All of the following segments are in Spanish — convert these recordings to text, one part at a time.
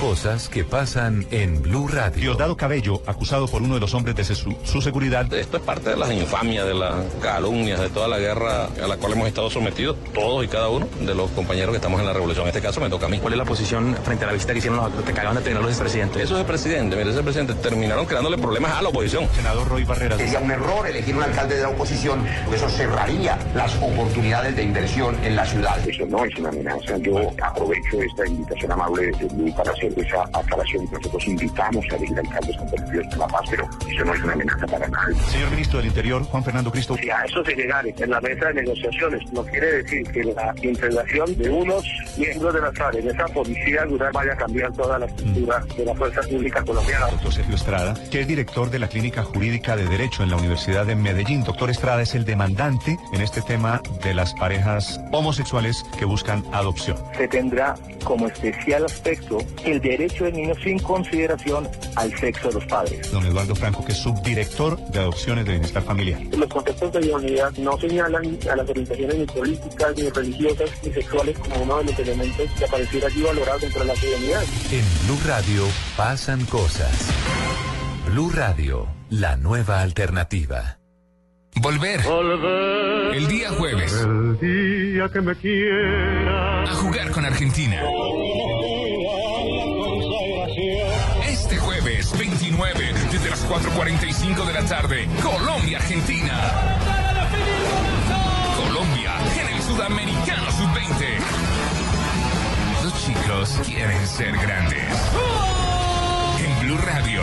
Cosas que pasan en Blue Radio. Diosdado Cabello, acusado por uno de los hombres de su, su, seguridad. Esto es parte de las infamias, de las calumnias, de toda la guerra a la cual hemos estado sometidos, todos y cada uno de los compañeros que estamos en la revolución. En este caso me toca a mí. ¿Cuál es la posición frente a la visita que hicieron los que acaban de tener los expresidentes? Eso es el presidente, mire, ese presidente terminaron creándole problemas a la oposición. Senador Roy Barreras. Sería un error elegir un alcalde de la oposición, porque eso cerraría las oportunidades de inversión en la ciudad. Eso no es una amenaza. Yo aprovecho esta invitación amable de Luis para hacer esa aclaración. Nosotros invitamos a elegir alcaldes comprometidos con la paz, pero eso no es una amenaza para nadie. Señor ministro del Interior, Juan Fernando Cristo. Si a eso se llegare en la mesa de negociaciones, no quiere decir que la integración de unos miembros de la FARC en esa policía rural vaya a cambiar toda la estructura de la fuerza pública colombiana. Doctor Sergio Estrada, que es director de la Clínica Jurídica de Derecho en la Universidad de Medellín. Doctor Estrada es el demandante en este tema de las parejas homosexuales que buscan adopción. Se tendrá como especial aspecto el derecho del niño sin consideración al sexo de los padres. Don Eduardo Franco, que es subdirector de adopciones de bienestar familiar. Los conceptos de idoneidad no señalan a las orientaciones ni políticas, ni religiosas, ni sexuales como uno de los elementos que apareciera allí valorados dentro de la ciudadanía. En Blue Radio pasan cosas. Blue Radio, la nueva alternativa. Volver. Volver. El día jueves. El día que me quiera. A jugar con Argentina. 4.45 de la tarde, Colombia-Argentina. Colombia en el Sudamericano Sub-20. Los chicos quieren ser grandes. En Blue Radio,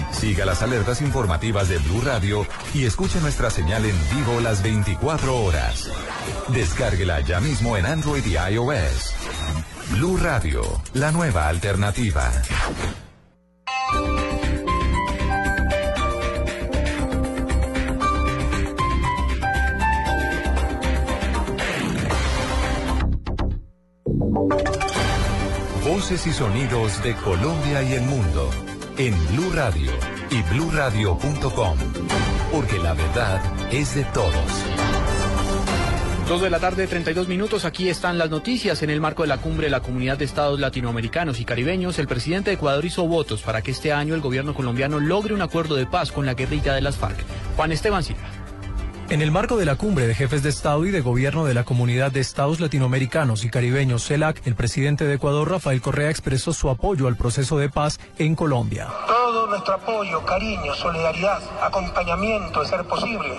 Siga las alertas informativas de Blue Radio y escuche nuestra señal en vivo las 24 horas. Descárguela ya mismo en Android y iOS. Blue Radio, la nueva alternativa. Voces y sonidos de Colombia y el mundo en Blue Radio y bluradio.com, porque la verdad es de todos. Dos de la tarde, 32 minutos. Aquí están las noticias. En el marco de la cumbre de la Comunidad de Estados Latinoamericanos y Caribeños, el presidente de Ecuador hizo votos para que este año el gobierno colombiano logre un acuerdo de paz con la guerrilla de las FARC. Juan Esteban Silva. En el marco de la cumbre de jefes de Estado y de Gobierno de la Comunidad de Estados Latinoamericanos y Caribeños, CELAC, el presidente de Ecuador, Rafael Correa, expresó su apoyo al proceso de paz en Colombia. Todo nuestro apoyo, cariño, solidaridad, acompañamiento, de ser posible,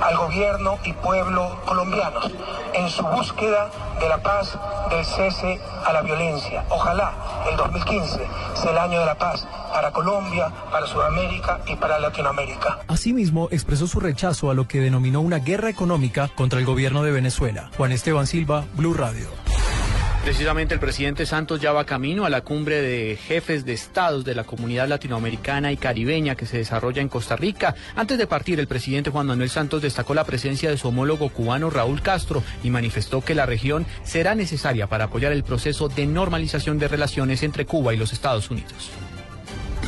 al gobierno y pueblo colombianos en su búsqueda de la paz, del cese a la violencia. Ojalá el 2015 sea el año de la paz para Colombia, para Sudamérica y para Latinoamérica. Asimismo, expresó su rechazo a lo que denominó una guerra económica contra el gobierno de Venezuela. Juan Esteban Silva, Blue Radio. Precisamente el presidente Santos ya va camino a la cumbre de jefes de estados de la comunidad latinoamericana y caribeña que se desarrolla en Costa Rica. Antes de partir, el presidente Juan Manuel Santos destacó la presencia de su homólogo cubano Raúl Castro y manifestó que la región será necesaria para apoyar el proceso de normalización de relaciones entre Cuba y los Estados Unidos.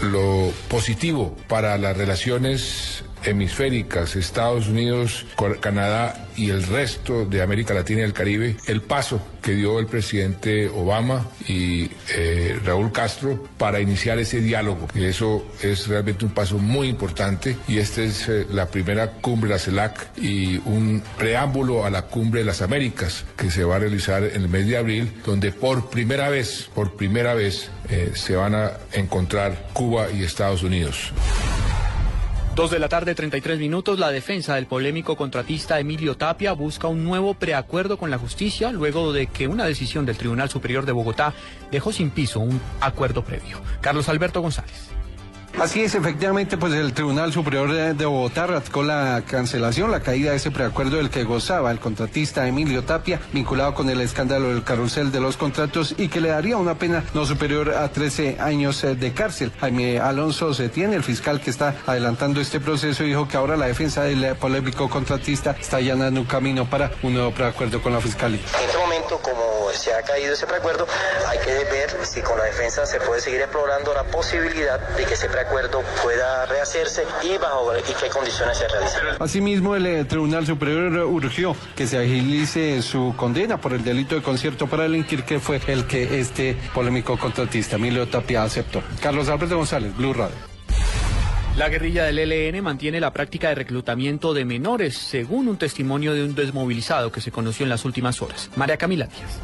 Lo positivo para las relaciones hemisféricas, Estados Unidos, Canadá y el resto de América Latina y el Caribe, el paso que dio el presidente Obama y eh, Raúl Castro para iniciar ese diálogo. Y eso es realmente un paso muy importante y esta es eh, la primera cumbre de la CELAC y un preámbulo a la cumbre de las Américas que se va a realizar en el mes de abril, donde por primera vez, por primera vez, eh, se van a encontrar Cuba y Estados Unidos. Dos de la tarde, 33 minutos. La defensa del polémico contratista Emilio Tapia busca un nuevo preacuerdo con la justicia luego de que una decisión del Tribunal Superior de Bogotá dejó sin piso un acuerdo previo. Carlos Alberto González. Así es, efectivamente, pues el Tribunal Superior de Bogotá radicó la cancelación, la caída de ese preacuerdo del que gozaba el contratista Emilio Tapia, vinculado con el escándalo del carrusel de los contratos y que le daría una pena no superior a 13 años eh, de cárcel. Jaime Alonso Setién, el fiscal que está adelantando este proceso, dijo que ahora la defensa del polémico contratista está allanando un camino para un nuevo preacuerdo con la fiscalía. En este momento, como se ha caído ese preacuerdo, hay que ver si con la defensa se puede seguir explorando la posibilidad de que ese preacuerdo pueda rehacerse y bajo y qué condiciones se realiza. Asimismo, el eh, Tribunal Superior urgió que se agilice su condena por el delito de concierto para delinquir, que fue el que este polémico contratista, Emilio Tapia, aceptó. Carlos Alberto González, Blue Radio. La guerrilla del ELN mantiene la práctica de reclutamiento de menores, según un testimonio de un desmovilizado que se conoció en las últimas horas. María Camila Díaz.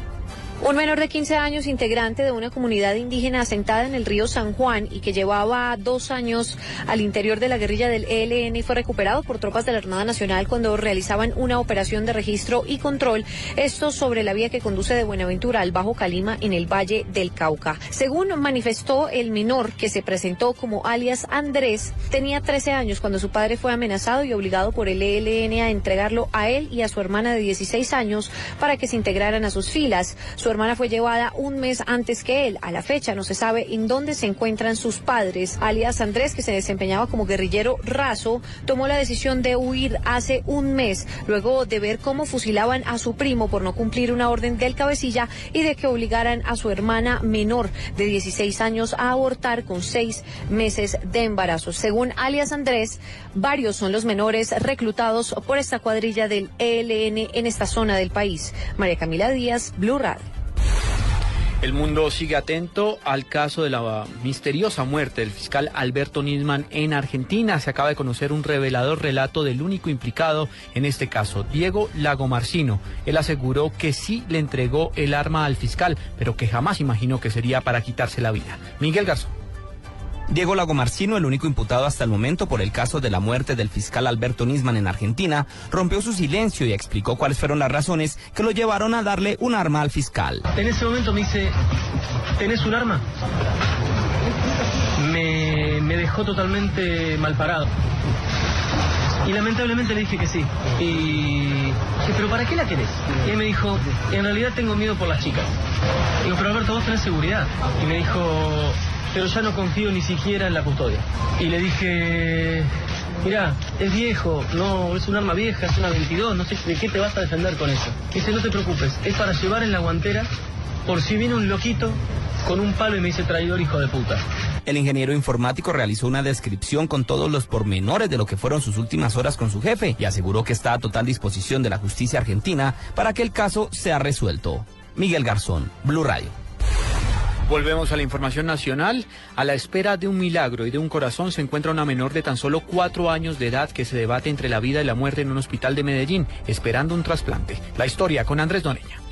Un menor de 15 años, integrante de una comunidad indígena asentada en el río San Juan y que llevaba dos años al interior de la guerrilla del ELN, fue recuperado por tropas de la Armada Nacional cuando realizaban una operación de registro y control, esto sobre la vía que conduce de Buenaventura al Bajo Calima en el Valle del Cauca. Según manifestó el menor, que se presentó como alias Andrés, tenía 13 años cuando su padre fue amenazado y obligado por el ELN a entregarlo a él y a su hermana de 16 años para que se integraran a sus filas. Hermana fue llevada un mes antes que él. A la fecha no se sabe en dónde se encuentran sus padres. Alias Andrés, que se desempeñaba como guerrillero raso, tomó la decisión de huir hace un mes, luego de ver cómo fusilaban a su primo por no cumplir una orden del cabecilla y de que obligaran a su hermana menor de 16 años a abortar con seis meses de embarazo. Según alias Andrés, varios son los menores reclutados por esta cuadrilla del ELN en esta zona del país. María Camila Díaz, Blue Radio. El mundo sigue atento al caso de la misteriosa muerte del fiscal Alberto Nisman en Argentina. Se acaba de conocer un revelador relato del único implicado en este caso, Diego Lagomarcino. Él aseguró que sí le entregó el arma al fiscal, pero que jamás imaginó que sería para quitarse la vida. Miguel Garzón. Diego Lagomarcino, el único imputado hasta el momento por el caso de la muerte del fiscal Alberto Nisman en Argentina, rompió su silencio y explicó cuáles fueron las razones que lo llevaron a darle un arma al fiscal. En ese momento me dice, ¿tenés un arma? Me, me dejó totalmente mal parado. Y lamentablemente le dije que sí. Y ¿pero para qué la querés? Y él me dijo, en realidad tengo miedo por las chicas. Digo, pero Alberto, vos tenés seguridad. Y me dijo, pero ya no confío ni siquiera en la custodia. Y le dije, mirá, es viejo, no, es un arma vieja, es una 22, no sé de qué te vas a defender con eso. Dice, no te preocupes, es para llevar en la guantera por si viene un loquito con un palo y me dice traidor hijo de puta. El ingeniero informático realizó una descripción con todos los pormenores de lo que fueron sus últimas horas con su jefe y aseguró que está a total disposición de la justicia argentina para que el caso sea resuelto. Miguel Garzón, Blue Radio. Volvemos a la información nacional. A la espera de un milagro y de un corazón se encuentra una menor de tan solo cuatro años de edad que se debate entre la vida y la muerte en un hospital de Medellín, esperando un trasplante. La historia con Andrés Doneña.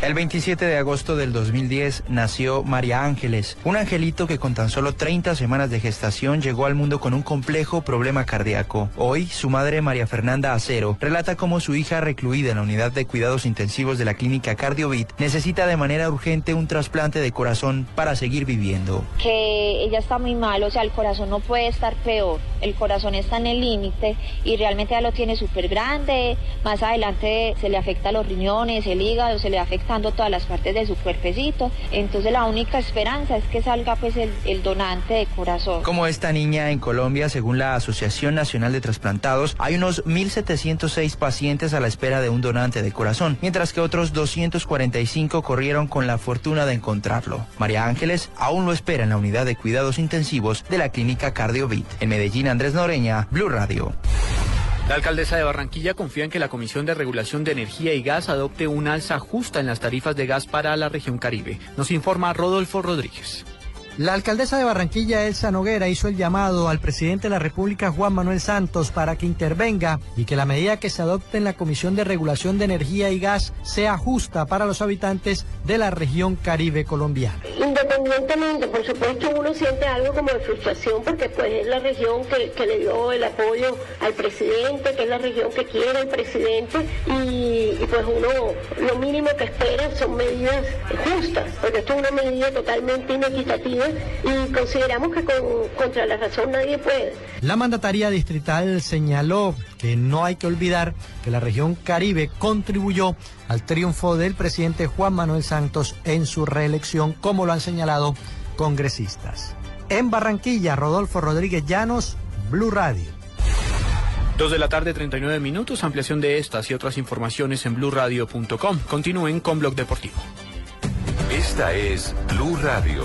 El 27 de agosto del 2010 nació María Ángeles, un angelito que con tan solo 30 semanas de gestación llegó al mundo con un complejo problema cardíaco. Hoy, su madre María Fernanda Acero relata cómo su hija recluida en la unidad de cuidados intensivos de la clínica Cardiovit necesita de manera urgente un trasplante de corazón para seguir viviendo. Que ella está muy mal, o sea, el corazón no puede estar peor, el corazón está en el límite y realmente ya lo tiene súper grande, más adelante se le afecta los riñones, el hígado, se le afecta todas las partes de su cuerpecito. Entonces la única esperanza es que salga pues el, donante de corazón. Como esta niña en Colombia, según la Asociación Nacional de Trasplantados, hay unos 1.706 pacientes a la espera de un donante de corazón, mientras que otros 245 corrieron con la fortuna de encontrarlo. María Ángeles aún lo espera en la unidad de cuidados intensivos de la clínica Cardiovit. En Medellín, Andrés Noreña, Blue Radio. La alcaldesa de Barranquilla confía en que la Comisión de Regulación de Energía y Gas adopte un alza justa en las tarifas de gas para la región Caribe. Nos informa Rodolfo Rodríguez. La alcaldesa de Barranquilla, Elsa Noguera, hizo el llamado al presidente de la República, Juan Manuel Santos, para que intervenga y que la medida que se adopte en la Comisión de Regulación de Energía y Gas sea justa para los habitantes de la región Caribe colombiana. Independientemente, por supuesto, uno siente algo como de frustración porque pues es la región que, que le dio el apoyo al presidente, que es la región que quiere el presidente y, y pues uno lo mínimo que espera son medidas justas, porque esto es una medida totalmente inequitativa y consideramos que con- contra la razón nadie puede. La mandataria distrital señaló que no hay que olvidar que la región Caribe contribuyó al triunfo del presidente Juan Manuel Santos en su reelección, como lo han señalado congresistas. En Barranquilla, Rodolfo Rodríguez Llanos, Blue Radio. Dos de la tarde, 39 minutos. Ampliación de estas y otras informaciones en blurradio.com. Continúen con Blog Deportivo. Esta es Blue Radio.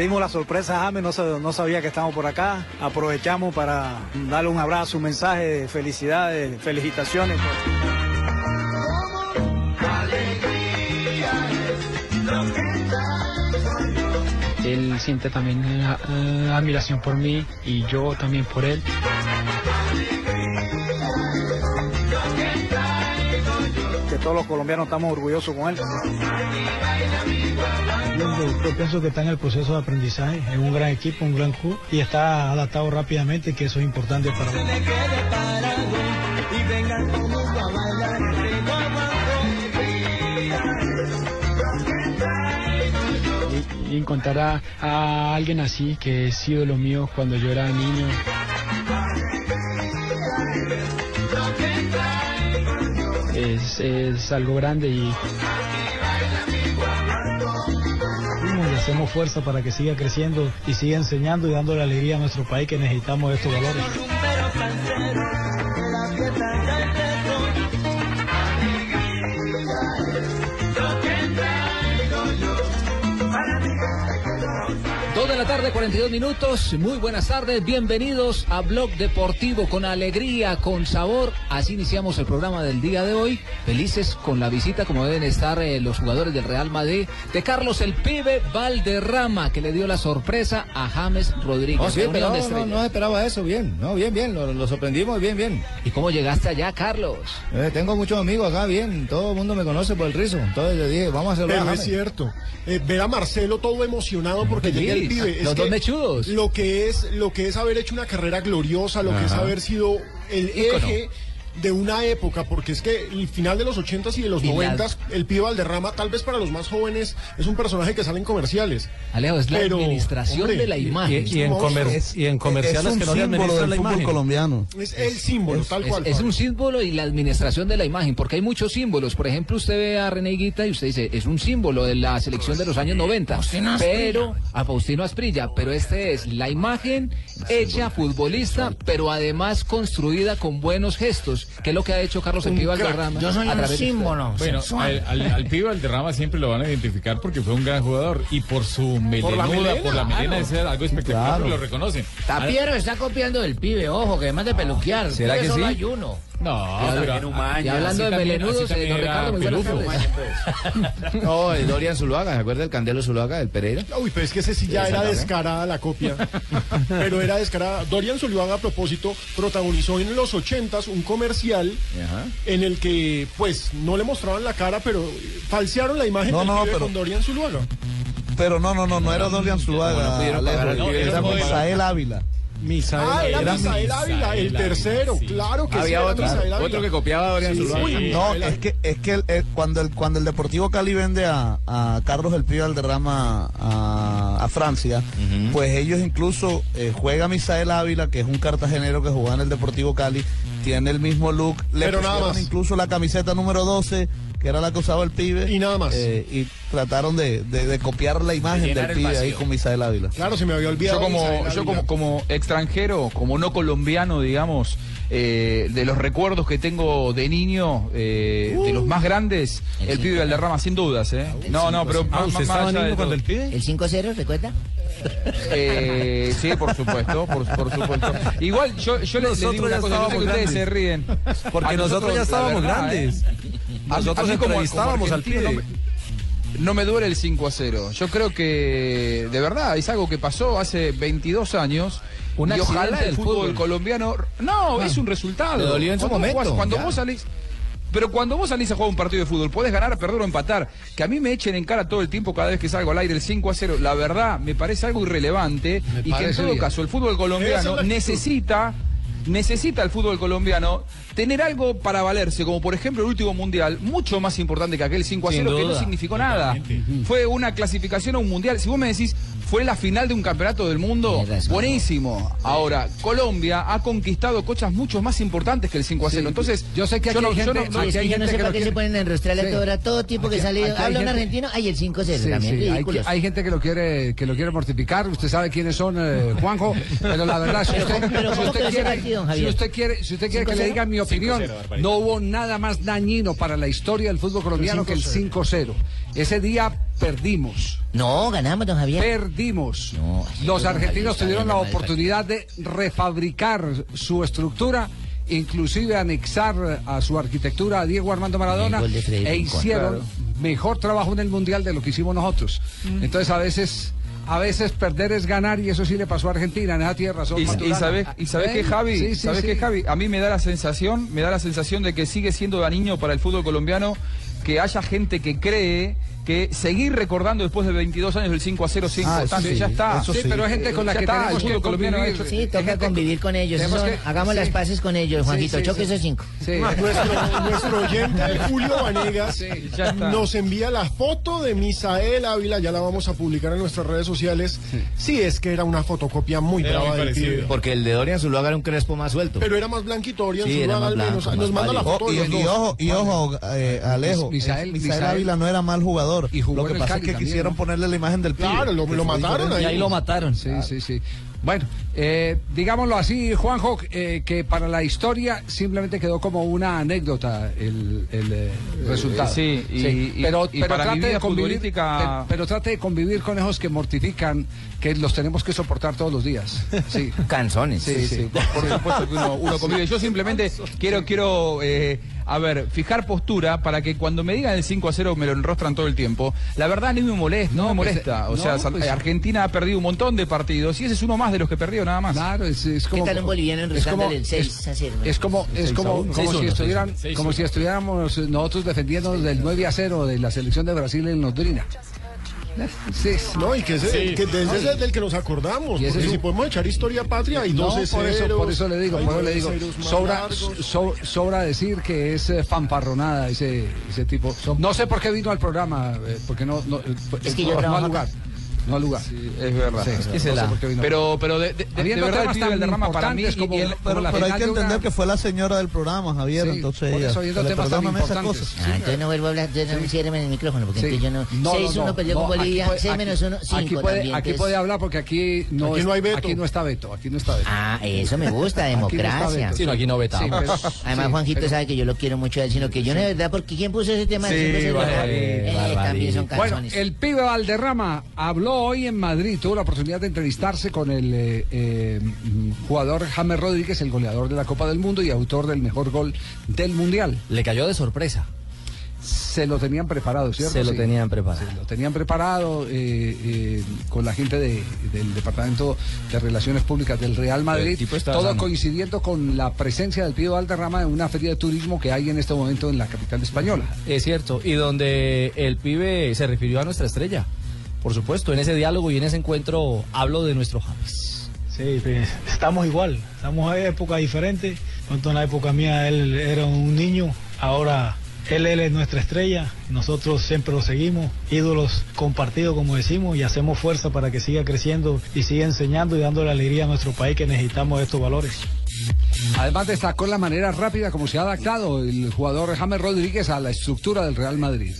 Dimos la sorpresa a James, no, no sabía que estamos por acá. Aprovechamos para darle un abrazo, un mensaje de felicidades, felicitaciones. Él siente también eh, admiración por mí y yo también por él. Todos los colombianos estamos orgullosos con él. Yo, pienso que está en el proceso de aprendizaje, es un gran equipo, un gran club y está adaptado rápidamente, que eso es importante para Y encontrar a, a alguien así que es ídolo mío cuando yo era niño. Es, algo grande y hacemos fuerza para que siga creciendo y siga enseñando y dándole alegría a nuestro país que necesitamos estos valores. Tarde, 42 minutos. Muy buenas tardes. Bienvenidos a Blog Deportivo con alegría, con sabor. Así iniciamos el programa del día de hoy. Felices con la visita, como deben estar eh, los jugadores del Real Madrid, de Carlos el Pibe Valderrama, que le dio la sorpresa a James Rodríguez. No, sí, Reunión pero de no, no, estrellas. no esperaba eso, bien, no, bien, bien, lo, lo sorprendimos, bien, bien. ¿Y cómo llegaste allá, Carlos? Eh, tengo muchos amigos acá, bien, todo el mundo me conoce por el rizo, entonces le dije, vamos a hacerlo. Pero a es cierto. Eh, ver a Marcelo todo emocionado porque Sí, llega el pibe. Los dos mechudos. Lo que es, lo que es haber hecho una carrera gloriosa, lo que es haber sido el Ícono. eje de una época, porque es que el final de los 80s y de los Y la- 90s, el pibe Valderrama, tal vez para los más jóvenes, es un personaje que sale en comerciales. Alejo, es la administración hombre, de la y- imagen. y- y en comer- Es- y en comerciales es un que no le símbolo administran del la fútbol imagen. colombiano. Es el símbolo, tal cual. Es, un símbolo y la administración de la imagen, porque hay muchos símbolos. Por ejemplo, usted ve a René Higuita y usted dice, es un símbolo de la selección de los años 90. Faustino Asprilla. Pero, a Faustino Asprilla, pero este es la imagen hecha futbolista, pero además construida con buenos gestos, que es lo que ha hecho Carlos El Pibe Valderrama. a través de usted. Bueno, al, al, al pibe Valderrama siempre lo van a identificar porque fue un gran jugador y por su melenuda, por la melena, claro. es algo espectacular, Claro. lo reconocen. Tapiero está copiando del pibe, ojo, que además de peluquear. ¿Será que solo sí? hay uno. No, pero- Y hablando de melenudos, eh, don Ricardo, muy buenas tardes. No, el Dorian Zuluaga, ¿se acuerda del Candelo Zuluaga, del Pereira? Uy, pero es que ese sí ya era descarada la copia. pero era descarada. Dorian Zuluaga, a propósito, protagonizó en los 80s un comercial en el que, pues, no le mostraban la cara, pero falsearon la imagen No, del no, pibe pero- con Dorian Zuluaga. Pero no, no, no, no era Dorian Zuluaga, no era no, Misael Ávila. Misael ah, era Misael Ávila, el tercero, claro que sí. Había era otro, Misael otro que copiaba a Dorian Sí, Zuluaga. sí, no, es que, es que el- el- cuando, el, cuando el Deportivo Cali vende a, a Carlos El Pío Valderrama a, a Francia, pues ellos incluso eh, juega Misael Ávila, que es un cartagenero que jugaba en el Deportivo Cali, tiene el mismo look, le Pero nada más. incluso la camiseta número 12, que era la que usaba el pibe. Y nada más. y trataron de, de- de copiar la imagen del el pibe ahí con Misael Ávila. Claro, se me había olvidado. Yo como, yo como, como extranjero, como no colombiano, digamos, eh, de los recuerdos que tengo de niño, eh, de los más grandes, el, pibe Valderrama, sin dudas, ¿eh? No, no, pero más, más allá de todo. ¿El 5-0, recuerda? Eh, sí, por supuesto, por, por supuesto. Igual yo, yo le- le, Nosotros digo una cosa, yo sé que estábamos ustedes se ríen. Porque nosotros ya estábamos verdad, grandes. ¿eh? Nosotros A mí como- como al pibe. No me, no me duele el 5 a 0. Yo creo que de verdad es algo que pasó hace 22 años. Un y ojalá el fútbol, fútbol. colombiano. No, Ah. es un resultado. En su Cuando vos- momento, cuando ya. vos salís. Pero cuando vos salís a jugar un partido de fútbol, podés ganar, perder o empatar. Que a mí me echen en cara todo el tiempo cada vez que salgo al aire el 5 a 0, la verdad me parece algo irrelevante. Me y que en todo bien. caso el fútbol colombiano necesita necesita el fútbol colombiano tener algo para valerse, como por ejemplo el último mundial, mucho más importante que aquel 5 a Sin 0, que no significó nada. Fue una clasificación a un mundial. Si vos me decís, fue la final de un campeonato del mundo, buenísimo. Ahora, Colombia ha conquistado cosas mucho más importantes que el 5 a 0. Entonces, yo sé que aquí hay gente- no- aquí hay yo no sé para lo qué quiere- se ponen a enrostrarle Sí. a todo, a todo tipo que sale. hay Habla un argentino, ay, el 5-0, Sí, también sí, hay, hay gente que lo quiere que lo quiere mortificar. Usted sabe quiénes son, eh, Juanjo. Pero la verdad, si usted, ¿cómo- pero si ¿cómo usted quedó ese quiere, partido, si usted quiere, si usted quiere que le 5-0? diga mi opinión, 5-0, barbaridad. no hubo nada más dañino para la historia del fútbol colombiano que el 5-0. Ese día perdimos. No, ganamos, don Javier. Perdimos. Los no, argentinos Javier, tuvieron la oportunidad de refabricar su estructura, inclusive anexar a su arquitectura a Diego Armando Maradona Freddy e hicieron Claro. mejor trabajo en el mundial de lo que hicimos nosotros. Entonces a veces a veces perder es ganar y eso sí le pasó a Argentina en esa tierra. Y, y sabes, y sabes que Javi, sabes que Javi, a mí me da la sensación, me da la sensación de que sigue siendo dañino para el fútbol colombiano que haya gente que cree que seguir recordando después de 22 años del 5 a 0 5 Ah, eso sí, ya está. sí. Sí, pero hay gente con la Ya que está, tenemos que convivir. hecho- Sí, toca convivir con ellos. que- hagamos sí. las paces con ellos, Sí, Juanjito. sí, choque sí. esos cinco. Sí. Nuestro, nuestro oyente Julio Vanegas nos envía la foto de Misael Ávila, ya la vamos a publicar en nuestras redes sociales. Sí, es que era una fotocopia muy Era brava muy del parecido. pibe. Porque el de Dorian Zuluaga era un crespo más suelto. Pero era más blanquito, Sí, era Zuluaga al menos. Nos manda la foto de y, ojo, y ojo eh, Alejo, Misael- Ávila no era mal jugador. Y jugó lo en que el pasa Cali es que también, quisieron ¿no? ponerle la imagen del pibe. Claro, lo- lo mataron diferente. Y ahí lo mataron. Sí, sí, sí. Bueno, eh, digámoslo así, Juanjo, eh, que para la historia simplemente quedó como una anécdota el, el, eh, resultado. sí, y- y- pero, y pero para trate de convivir, futbolística- pero, pero trate de convivir con esos que mortifican, que los tenemos que soportar todos los días. Sí. Canzones. Sí, sí, por supuesto que uno, uno convive. Yo simplemente quiero, quiero eh, a ver, fijar postura para que cuando me digan el 5 a 0 me lo enrostran todo el tiempo. La verdad ni me molesta, no, me pues, molesta. O sea, pues- Argentina ha perdido un montón de partidos y ese es uno más de los que perdió nada más. Claro, es, es ¿Qué como tal un boliviano es como, enroscándole el 6 a 0? es como, es como, si estuvieran, como si estuviéramos nosotros defendiéndonos del 9 a 0 de la selección de Brasil en Londrina. Sí, No, y que, ese, Sí. que ese es del que nos acordamos. Y Porque es si podemos echar historia patria, hay no, 12 por eso, por eso le digo, por eso le digo, sobra, so- sobra decir que es eh, fanfarronada ese, ese tipo. No sé por qué vino al programa, eh, porque no, no, eh, Es que yo no, no trabajo al lugar. No al lugar. es verdad. es que se la- Pero, pero de- de- de verdad, el temas pibe Valderrama para mí importantes como- y el- Pero, pero hay que de una- entender que fue la señora del programa, Javier, Sí, entonces por ella, eso, le temas tan perdonan esas importantes. cosas. Ah, entonces no vuelvo a hablar, entonces no ciérreme el micrófono, porque Sí. entonces yo no... No, no, 6-1 no, perdió no, con Bolivia, puede- 6 aquí- menos 1, Aquí 5 puede, también. aquí puede hablar porque aquí no, Aquí es- no hay veto. Aquí no está veto, aquí no está veto. Ah, eso me gusta, democracia. Sí, no, aquí no vetamos. Sí, Además, sí, Juanjito sabe que yo lo quiero mucho a él, sino que yo no de verdad, porque ¿quién puso ese tema? Sí, Eh, también son Bueno, el pibe Valderrama habló hoy en Madrid, tuvo la oportunidad de entrevistarse con el eh, eh, jugador James Rodríguez, el goleador de la Copa del Mundo y autor del mejor gol del Mundial. Le cayó de sorpresa. Se lo tenían preparado, ¿cierto? Se lo Sí. tenían preparado. Se lo tenían preparado eh, eh, con la gente de- del Departamento de Relaciones Públicas del Real Madrid. Todo sano. coincidiendo con la presencia del Pío Valderrama en una feria de turismo que hay en este momento en la capital española. Es cierto, y donde el pibe se refirió a nuestra estrella. Por supuesto, en ese diálogo y en ese encuentro hablo de nuestro James. Sí, pues, estamos igual, estamos en época diferente. Cuando en la época mía él era un niño, ahora él, él es nuestra estrella, nosotros siempre lo seguimos, ídolos compartidos como decimos, y hacemos fuerza para que siga creciendo y siga enseñando y dándole alegría a nuestro país que necesitamos estos valores. Además destacó la manera rápida como se ha adaptado el jugador James Rodríguez a la estructura del Real Madrid.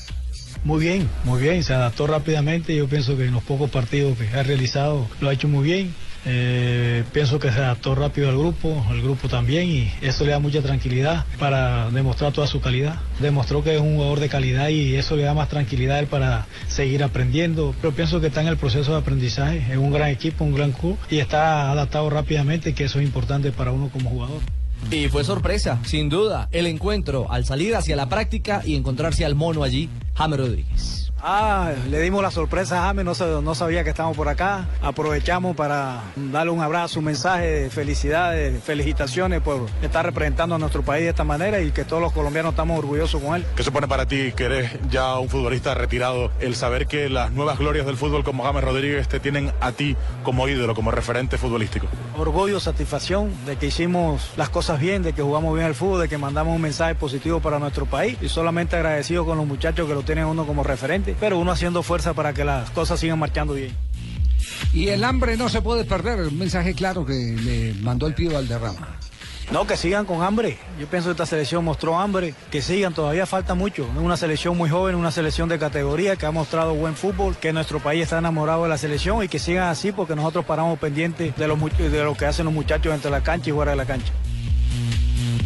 Muy bien, muy bien, se adaptó rápidamente. Yo pienso que en los pocos partidos que ha realizado lo ha hecho muy bien. Eh, pienso que se adaptó rápido al grupo, al grupo también, y eso le da mucha tranquilidad para demostrar toda su calidad. Demostró que es un jugador de calidad y eso le da más tranquilidad a él para seguir aprendiendo. Pero pienso que está en el proceso de aprendizaje, es un gran equipo, un gran club y está adaptado rápidamente, que eso es importante para uno como jugador. Y fue sorpresa, sin duda, el encuentro al salir hacia la práctica y encontrarse al mono allí, James Rodríguez. Ah, le dimos la sorpresa a James, no, sa- no sabía que estábamos por acá. Aprovechamos para darle un abrazo, un mensaje de felicidades, felicitaciones por estar representando a nuestro país de esta manera y que todos los colombianos estamos orgullosos con él. ¿Qué supone para ti, que eres ya un futbolista retirado, el saber que las nuevas glorias del fútbol como James Rodríguez te tienen a ti como ídolo, como referente futbolístico? Orgullo, satisfacción de que hicimos las cosas bien, de que jugamos bien al fútbol, de que mandamos un mensaje positivo para nuestro país y solamente agradecido con los muchachos que lo tienen uno como referente, pero uno haciendo fuerza para que las cosas sigan marchando bien. Y el hambre no se puede perder, un mensaje claro que le mandó el Pío Valderrama. No, que sigan con hambre. Yo pienso que esta selección mostró hambre. Que sigan, todavía falta mucho. Es una selección muy joven, una selección de categoría que ha mostrado buen fútbol, que nuestro país está enamorado de la selección y que sigan así porque nosotros paramos pendientes de, los de lo que hacen los muchachos entre la cancha y fuera de la cancha.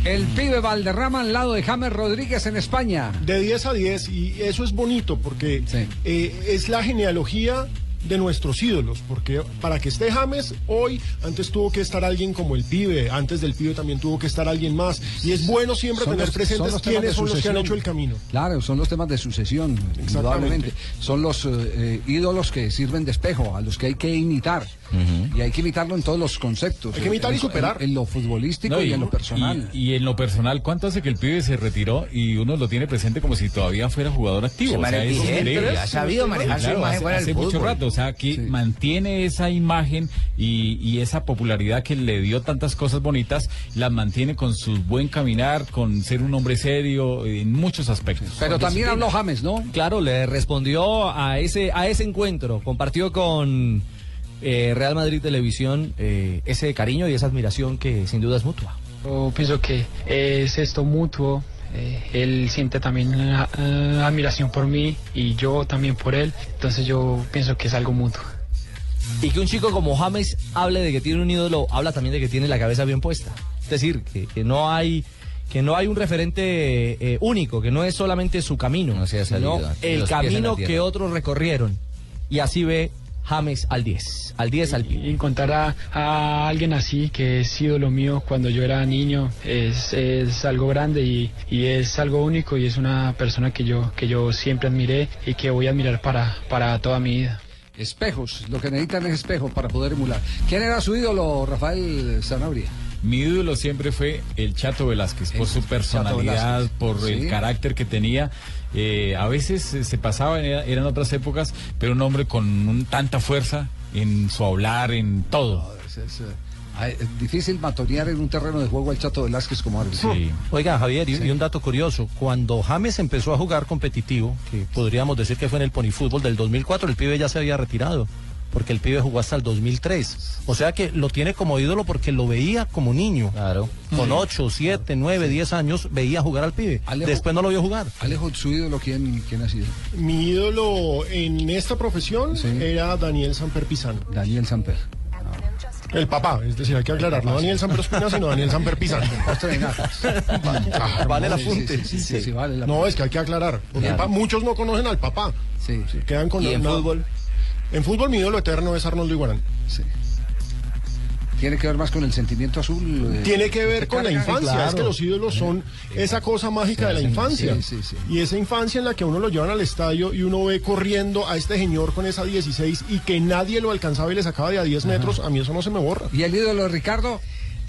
El pibe Valderrama al lado de James Rodríguez en España. De 10 a 10 y eso es bonito porque eh, es la genealogía de nuestros ídolos, porque para que esté James hoy, antes tuvo que estar alguien como el pibe, antes del pibe también tuvo que estar alguien más, y es bueno siempre Son tener los- son presentes los temas quiénes son los que han hecho el camino. Claro, son los temas de sucesión, indudablemente. Son los eh, eh, ídolos que sirven de espejo, a los que hay que imitar. Y hay que imitarlo en todos los conceptos. Hay que imitar y superar. En, en lo futbolístico No, y, en lo personal. Y, y en lo personal, ¿cuánto hace que el pibe se retiró y uno lo tiene presente como si todavía fuera jugador activo? Se O sea, ha sabido manejar su Claro, imagen hace, fuera del hace mucho rato, sea, que mantiene esa imagen y, y esa popularidad que le dio tantas cosas bonitas, la mantiene con su buen caminar, con ser un hombre serio en muchos aspectos. Pero también habló James, ¿no? Claro, le respondió a ese, a ese encuentro, compartió con eh, Real Madrid Televisión eh, ese cariño y esa admiración que sin duda es mutua. Yo pienso que es esto mutuo. Eh, él siente también eh, admiración por mí y yo también por él. Entonces yo pienso que es algo mutuo. Y que un chico como James hable de que tiene un ídolo, habla también de que tiene la cabeza bien puesta. Es decir, que, que no hay que no hay un referente eh, único, que no es solamente su camino, salido, sino el camino que otros recorrieron. Y así ve James al 10, al 10 al Y encontrar a, a alguien así, que es ídolo mío cuando yo era niño, es, es algo grande y, y es algo único y es una persona que yo, que yo siempre admiré y que voy a admirar para, para toda mi vida. Espejos, lo que necesitan es espejos para poder emular. ¿Quién era su ídolo, Rafael Sanabria? Mi ídolo siempre fue el Chato Velázquez, por El su personalidad, por Sí. el carácter que tenía. Eh, a veces eh, se pasaba, era- eran otras épocas, pero un hombre con un- tanta fuerza en su hablar, en todo. Es, es, eh, es difícil matonear en un terreno de juego al Chato Velázquez como árbitro. Oiga, Javier, y, y un dato curioso. Cuando James empezó a jugar competitivo, que podríamos decir que fue en el Ponifútbol del 2004, el pibe ya se había retirado, porque el pibe jugó hasta el 2003. O sea que lo tiene como ídolo porque lo veía como niño. Claro. Con Sí. 8, 7, 9, 10 años veía jugar al pibe. Alejo- Después no lo vio jugar. Alejo, su ídolo, ¿quién, quién ha sido? Mi ídolo en esta profesión era Daniel Samper Pizano. Daniel Samper. El papá, es decir, hay que aclarar, no Daniel Samper Ospina, sino Daniel Samper Pizano. Vale el apunte. Sí, sí, sí, vale el No, es que hay que aclarar, porque Claro. pa- muchos no conocen al papá. Sí, Se quedan con ¿Y en fútbol? En fútbol mi ídolo eterno es Arnoldo Iguarán. Tiene que ver más con el sentimiento azul. eh, Tiene que ver con la infancia, Claro. es que los ídolos son esa cosa mágica de la sí, infancia. sí, sí, Y esa infancia en la que uno lo llevan al estadio y uno ve corriendo a este señor con esa 16 y que nadie lo alcanzaba y le sacaba de a 10 metros, a mí eso no se me borra. ¿Y el ídolo de Ricardo?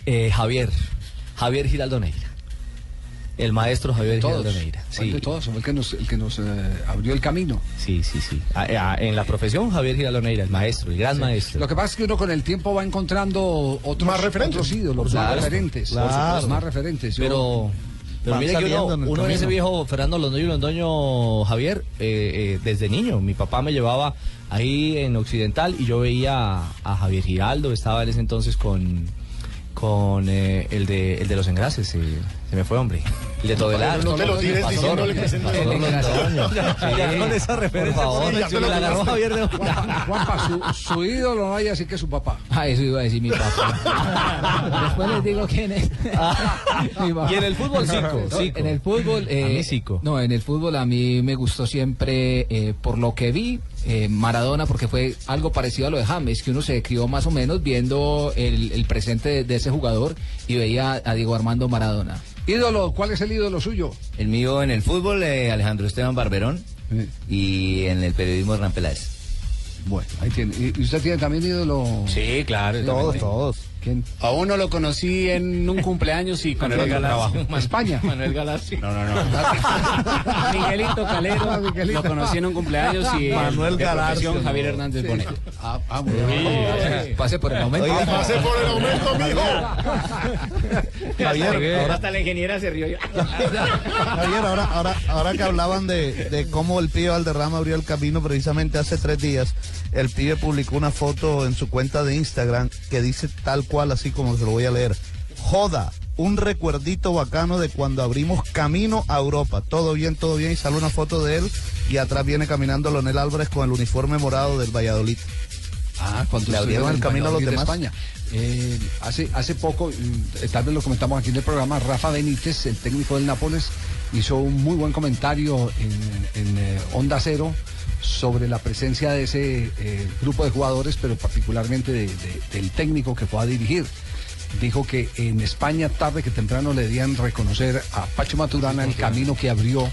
Eh, Javier, Javier Giraldo Neira. El maestro Javier Todos. Neira. ¿Cuál de todos? Fue el que nos, el que nos eh, abrió el camino. Sí, sí, sí. Eh, en la profesión, Javier Giraldo Neira, el maestro, el gran maestro. Lo que pasa es que uno con el tiempo va encontrando otros, Más referentes. otros ídolos, más referentes. claro. Más referentes. Yo- Pero, pero mire que uno, uno en ese viejo Fernando Londoño y Londoño Javier, eh, eh, desde niño, mi papá me llevaba ahí en Occidental y yo veía a, a Javier Giraldo, estaba en ese entonces con con eh, el de el de los engrases, eh, se me fue hombre, el de Todelar. No te lo tires Pastor, diciéndole que. Sí. Ya con esa referencia, Por favor, sí, ya te lo la agarró tiraste. Javier de Juanpa, su, su ídolo no hay así que su papá. Ah, eso iba a decir mi papá. Después les digo quién es. Mi papá. Y en el fútbol, Zico, No. En el fútbol. eh, A mí, Zico. No, en el fútbol a mí me gustó siempre, eh, por lo que vi, eh, Maradona, porque fue algo parecido a lo de James, que uno se crió más o menos viendo el, el presente de, de ese jugador y veía a Diego Armando Maradona. Ídolo, ¿cuál es el ídolo suyo? El mío en el fútbol, eh, Alejandro Esteban Barberón. Y en el periodismo, Hernán Peláez. Bueno, ahí tiene. ¿Y y usted tiene también ídolo? Sí, claro. Todos, todos. ¿Quién? A uno lo conocí en un cumpleaños y con Manuel el trabajo. España. Manuel Galassi. No, no, no. Miguelito Calero. Lo conocí en un cumpleaños y Manuel Galassi. Javier Hernández Sí. Bonet. Ah, ah, muy bien. Pase por el momento. Oiga, pase por el aumento, mijo. Javier, ahora- Hasta la ingeniera se rió. Javier, ahora, ahora, ahora que hablaban de, de cómo el pibe Valderrama abrió el camino, precisamente hace tres días, el pibe publicó una foto en su cuenta de Instagram que dice tal cual, así como se lo voy a leer. Joda, un recuerdito bacano de cuando abrimos camino a Europa. Todo bien, todo bien. Y sale una foto de él y atrás viene caminando Lonel Álvarez con el uniforme morado del Valladolid. Ah, cuando Le abrieron el camino a los de demás. España. Eh, hace, hace poco, mm, tal vez lo comentamos aquí en el programa, Rafa Benítez, el técnico del Nápoles, hizo un muy buen comentario en, en, eh, Onda Cero sobre la presencia de ese eh, grupo de jugadores, pero particularmente de- de- del técnico que fue a dirigir. Dijo que en España tarde que temprano le debían reconocer a Pacho Maturana el camino que abrió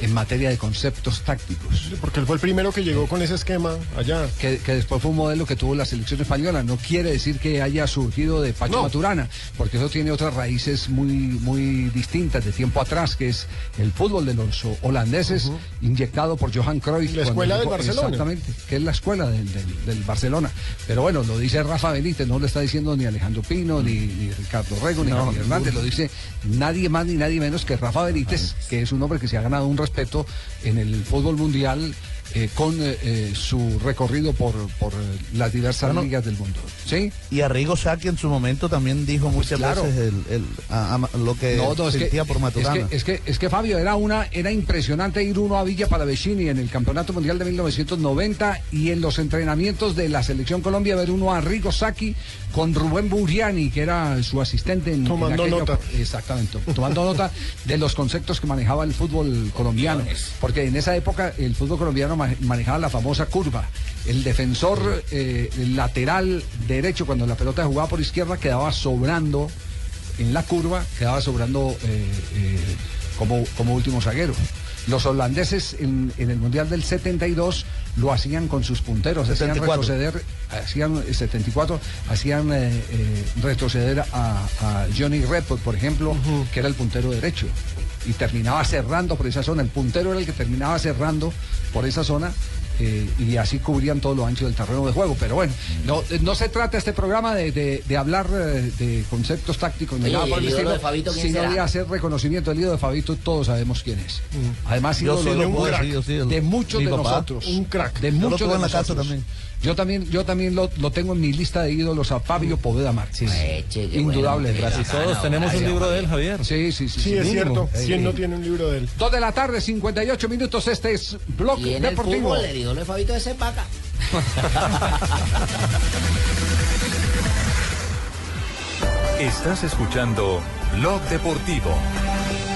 en materia de conceptos tácticos. Porque él fue el primero que llegó con ese esquema allá. Que, que después fue un modelo que tuvo la selección española. No quiere decir que haya surgido de Pacho No. Maturana, porque eso tiene otras raíces muy, muy distintas de tiempo atrás, que es el fútbol de los holandeses, inyectado por Johan Cruyff. La escuela del Barcelona. Exactamente, que es la escuela del, del- del Barcelona. Pero bueno, lo dice Rafa Benítez, no lo está diciendo ni Alejandro Pino, ni, ni Ricardo Rego, ni Javier Hernández, lo dice nadie más ni nadie menos que Rafa Benítez, que es un hombre que se ha ganado un respeto en el fútbol mundial eh, con eh, eh, su recorrido por, por las diversas Bueno, ligas del mundo. ¿Sí? Y Arrigo Sacchi en su momento también dijo muchas claro. veces el- el- a- a- lo que No, no, es que, sentía por es Maturana. que, es que, es que, Fabio, era una, era impresionante ir uno a Villa Palavecini en el Campeonato Mundial de 1990 y en los entrenamientos de la Selección Colombia ver uno a Rigo Sacchi con Rubén Buriani, que era su asistente en, en Tomando aquella- nota. Exactamente, tomando nota de los conceptos que manejaba el fútbol colombiano. Porque en esa época el fútbol colombiano manejaba la famosa curva. El defensor eh, el lateral derecho, cuando la pelota jugaba por izquierda, quedaba sobrando en la curva, quedaba sobrando eh, eh, como, como último zaguero. Los holandeses en, en el Mundial del 72 lo hacían con sus punteros, hacían 74. retroceder, hacían eh, 74, hacían eh, eh, retroceder a, a Johnny Redford, por ejemplo, que era el puntero derecho. Y terminaba cerrando por esa zona. El puntero era el que terminaba cerrando por esa zona. eh, y así cubrían todo lo ancho del terreno de juego. Pero bueno, no, no se trata este programa de, de- de hablar eh, de conceptos tácticos ni nada ¿y por el estilo, de Fabito quién sino será? de hacer reconocimiento del ídolo de Fabito. Todos sabemos quién es. Además, Yo ídolo sí de, lo puedo de decir, yo sí, el- muchos de papá. nosotros. Un crack. De muchos de en la casa nosotros. también. Yo también, yo también lo, lo tengo en mi lista de ídolos a Fabio Poveda Martínez. Indudable. Casi todos tenemos un libro de él, Javier. Sí, sí, sí. Sí, es mínimo. cierto. ¿Quién no tiene un libro de él? Dos de la tarde, 58 minutos. Este es Blog Y en el Deportivo. fútbol, el ídolo de Fabito es el vaca. Estás escuchando Blog Deportivo.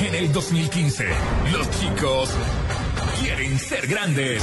En el 2015, los chicos quieren ser grandes.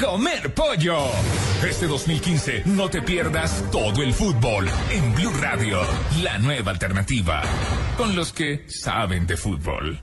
Comer pollo. Este 2015 no te pierdas todo el fútbol en Blue Radio, la nueva alternativa, con los que saben de fútbol.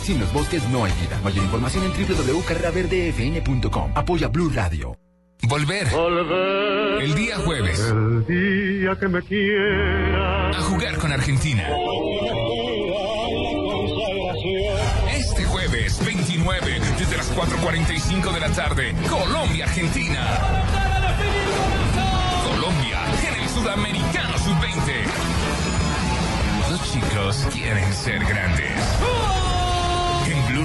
Sin los bosques no hay vida. Mayor información en www.carreraverdefn.com. Apoya Blue Radio. Volver. El día jueves. El día que me quiera. A jugar con Argentina. Este jueves 29, desde las 4.45 de la tarde, Colombia-Argentina. Colombia en el Sudamericano Sub-20. Los chicos quieren ser grandes.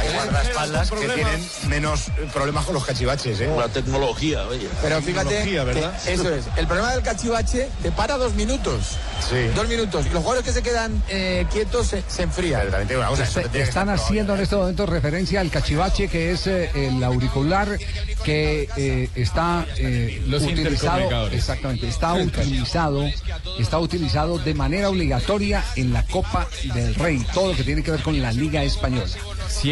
Hay guardaespaldas que tienen menos eh, problemas con los cachivaches, ¿eh? La tecnología, oye. Pero fíjate, Tecnología, ¿verdad? que eso es. El problema del cachivache te para dos minutos. Sí. Dos minutos. Y los jugadores que se quedan eh, quietos se, se enfrían. Se- Están haciendo en este momento referencia al cachivache, que es eh, el auricular que eh, está eh, Los utilizado. Exactamente, está utilizado, está utilizado de manera obligatoria en la Copa del Rey, todo lo que tiene que ver con la Liga Española.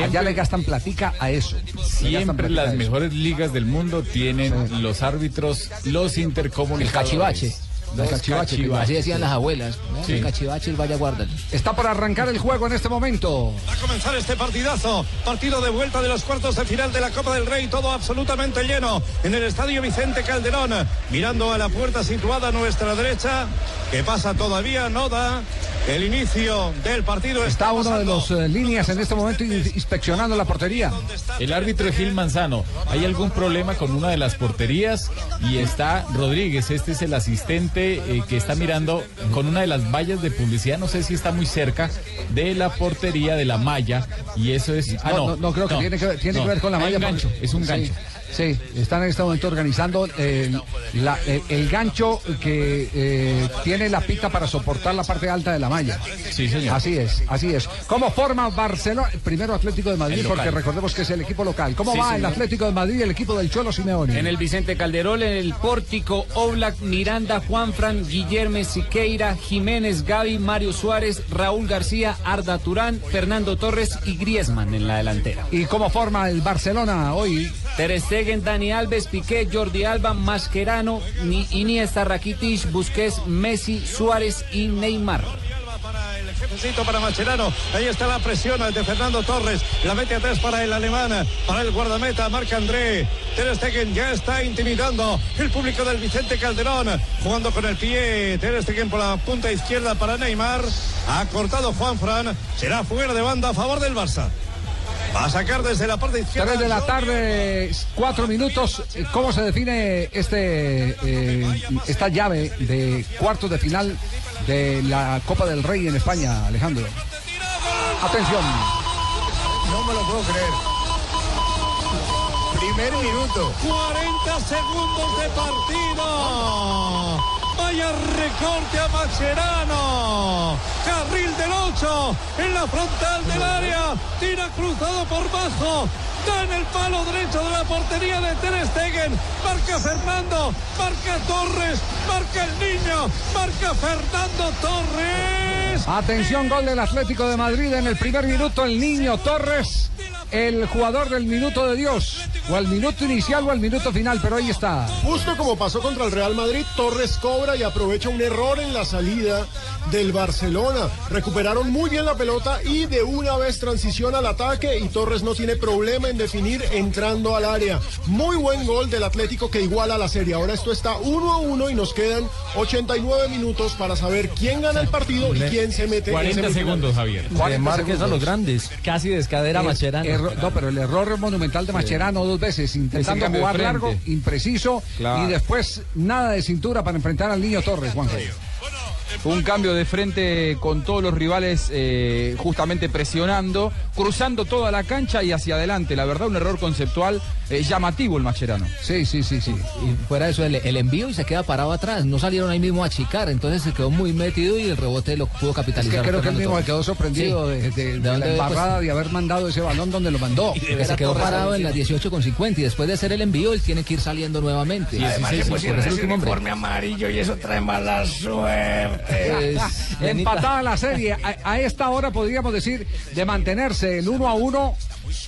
Allá le gastan platica a eso. Siempre las mejores ligas del mundo tienen los árbitros, los intercomunicadores. El cachivache. Los cachivaches, así decían las abuelas. Sí. El cachivache, vaya guardan. Está por arrancar el juego en este momento. Va a comenzar este partidazo. Partido de vuelta de los cuartos de final de la Copa del Rey. Todo absolutamente lleno en el estadio Vicente Calderón. Mirando a la puerta situada a nuestra derecha. Que pasa todavía, no da. El inicio del partido Está uno de los eh, líneas en este momento in- inspeccionando la portería. El árbitro es Gil Manzano. ¿Hay algún problema con una de las porterías? Y está Rodríguez, este es el asistente eh, que está mirando con una de las vallas de publicidad, no sé si está muy cerca de la portería de la malla. Y eso es... Ah, No, no, creo que tiene que, ver- tiene no. que ver con la malla. un gancho, es un Sí, gancho. Sí, están en este momento organizando el, la- el- el gancho que eh, tiene la pita para soportar la parte alta de la malla. Sí, señor. Así es, así es. ¿Cómo forma Barcelona? Primero Atlético de Madrid, porque recordemos que es el equipo local. ¿Cómo Sí, va el. Atlético de Madrid y el equipo del Cholo Simeone? En el Vicente Calderón, en el Pórtico, Oblak, Miranda, Juanfran, Guillermo Siqueira, Jiménez, Gaby, Mario Suárez, Raúl García, Arda Turán, Fernando Torres y Griezmann en la delantera. ¿Y cómo forma el Barcelona hoy? Ter Stegen, Dani Alves, Piqué, Jordi Alba, Mascherano, Ni- Iniesta, Rakitic, Busquets, Messi, Suárez y Neymar. Jefecito para Macherano. Ahí está la presión de Fernando Torres. La mete atrás para el alemán. Para el guardameta, Marc André. Ter Stegen ya está intimidando el público del Vicente Calderón. Jugando con el pie. Ter Stegen por la punta izquierda para Neymar. Ha cortado Juan Fran. Será fuera de banda a favor del Barça. Va a sacar desde la parte izquierda. 3 de la tarde, cuatro minutos. ¿Cómo se define este eh, esta llave de cuartos de final de la Copa del Rey en España, Alejandro? Atención. No me lo puedo creer. Primer minuto. 40 segundos de partido. Vaya recorte a Macherano. Carril del 8 en la frontal del área. Tira cruzado por bajo. Da en el palo derecho de la portería de Ter Stegen. Marca Fernando. Marca Torres. Marca el niño. Marca Fernando Torres. Atención, gol del Atlético de Madrid en el primer minuto, el niño Torres, el jugador del minuto de Dios, o al minuto inicial o al minuto final, pero ahí está. Justo como pasó contra el Real Madrid, Torres cobra y aprovecha un error en la salida del Barcelona. Recuperaron muy bien la pelota y de una vez transiciona al ataque y Torres no tiene problema en definir entrando al área. Muy buen gol del Atlético que iguala la serie. Ahora esto está uno a uno y nos quedan 89 minutos para saber quién gana el partido y quién se mete en 40 semifinales. segundos, Javier. 40 Marques a segundos. los grandes. Casi descadera El Mascherano. No, pero el error monumental de Mascherano dos veces, intentando jugar largo, impreciso, Claro. y después nada de cintura para enfrentar al niño Torres, Juanjo. Un cambio de frente con todos los rivales eh, justamente presionando, cruzando toda la cancha y hacia adelante. La verdad, un error conceptual eh, llamativo el Mascherano. Sí, sí, sí, sí. Y fuera de eso, el, el envío y se queda parado atrás. No salieron ahí mismo a achicar, entonces se quedó muy metido y el rebote lo pudo Es capitalizar. que creo que él mismo Torres. quedó sorprendido Sí. de, de- de ¿De la embarrada pues? de haber mandado ese balón donde lo mandó. Porque se quedó parado en las 18 con 50 y después de hacer el envío él tiene que ir saliendo nuevamente. Además, le por pusieron ese ese último hombre. uniforme amarillo y eso trae mala suerte. Empatada la serie. A, a esta hora podríamos decir de mantenerse el 1 a 1.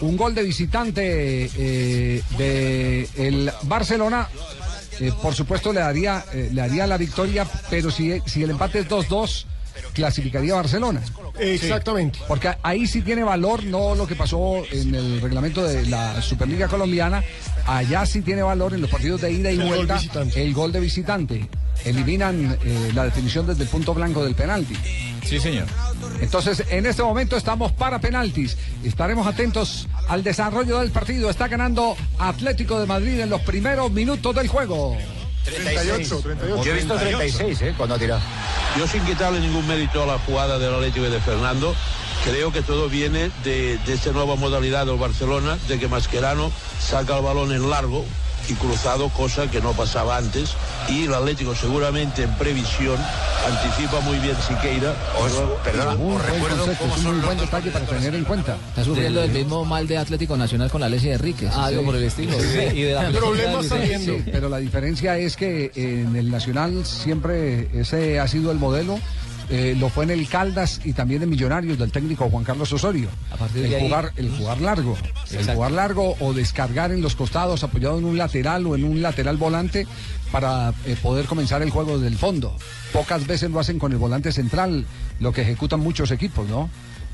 Un gol de visitante eh, de el Barcelona. eh, por supuesto le daría, eh, le daría la victoria, pero si, si el empate es 2-2, clasificaría a Barcelona. Exactamente. Porque ahí sí tiene valor, no lo que pasó en el reglamento de la Superliga Colombiana. Allá sí tiene valor en los partidos de ida y El gol vuelta el gol de visitante. Eliminan eh, la definición desde el punto blanco del penalti. Sí, señor. Entonces, en este momento estamos para penaltis. Estaremos atentos al desarrollo del partido. Está ganando Atlético de Madrid en los primeros minutos del juego. 38, 38. Yo he visto 36, ¿eh? Cuando ha tirado. Yo sin quitarle ningún mérito a la jugada del Atlético y de Fernando, creo que todo viene de, de esta nueva modalidad del Barcelona, de que Mascherano saca el balón en largo y cruzado, cosa que no pasaba antes, y el Atlético seguramente en previsión anticipa muy bien Siqueira. perdona, Un os buen recuerdo concepto, cómo es un muy buen detalle para tener en cuenta. Está sufriendo el mismo mal de Atlético Nacional con la lesión de Enríquez. Ah, algo por el estilo. Sí, Sí, y de la Problemas Sí, saliendo. sí, pero la diferencia es que en el Nacional siempre ese ha sido el modelo eh, lo fue en el Caldas y también en Millonarios del técnico Juan Carlos Osorio. partir de el ahí- jugar, el jugar largo, el jugar largo o descargar en los costados apoyado en un lateral o en un lateral volante para eh, poder comenzar el juego del fondo. Pocas veces lo hacen con el volante central, lo que ejecutan muchos equipos, ¿no?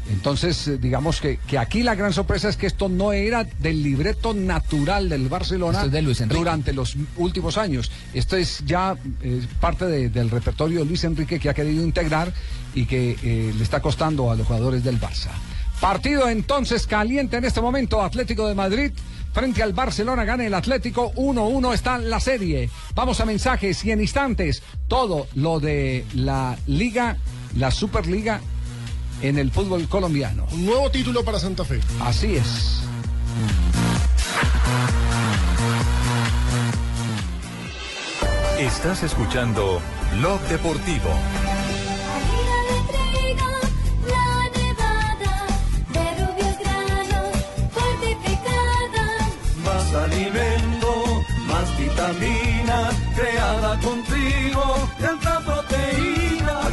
Entonces, eh, digamos que, que aquí la gran sorpresa es que esto no era del libreto natural del Barcelona es de Luis durante los últimos años. Esto es ya eh, parte de- del repertorio de Luis Enrique que ha querido integrar y que le está costando a los jugadores del Barça. Partido entonces caliente en este momento, Atlético de Madrid. Frente al Barcelona gana el Atlético 1-1 está la serie. Vamos a mensajes y en instantes todo lo de la liga, la Superliga en el fútbol colombiano. Un nuevo título para Santa Fe. Así es. Estás escuchando Blog Deportivo.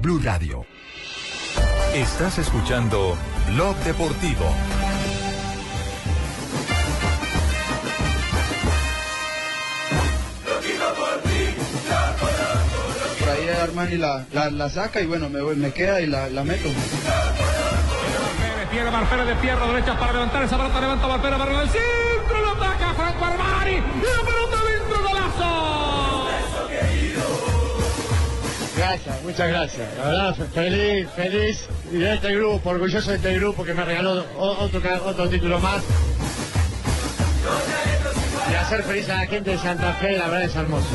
Blue Radio. Estás escuchando Blog Deportivo. Por ahí Armani la, la, la saca y bueno, me, voy- me queda y la, la meto. Viene Marfero de pierna derecha para levantar esa pelota, levanta Marfero, para el centro, lo ataca Franco Armani, Muchas gracias. La verdad, fe- feliz, feliz y de este grupo, orgulloso de este grupo que me regaló otro, otro título más. Y hacer feliz a la gente de Santa Fe, la verdad es hermoso.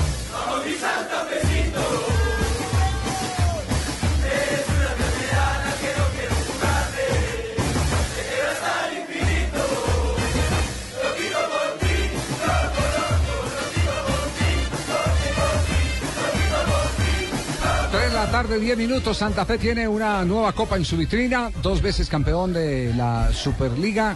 Tarde, 10 minutos. Santa Fe tiene una nueva copa en su vitrina. Dos veces campeón de la Superliga.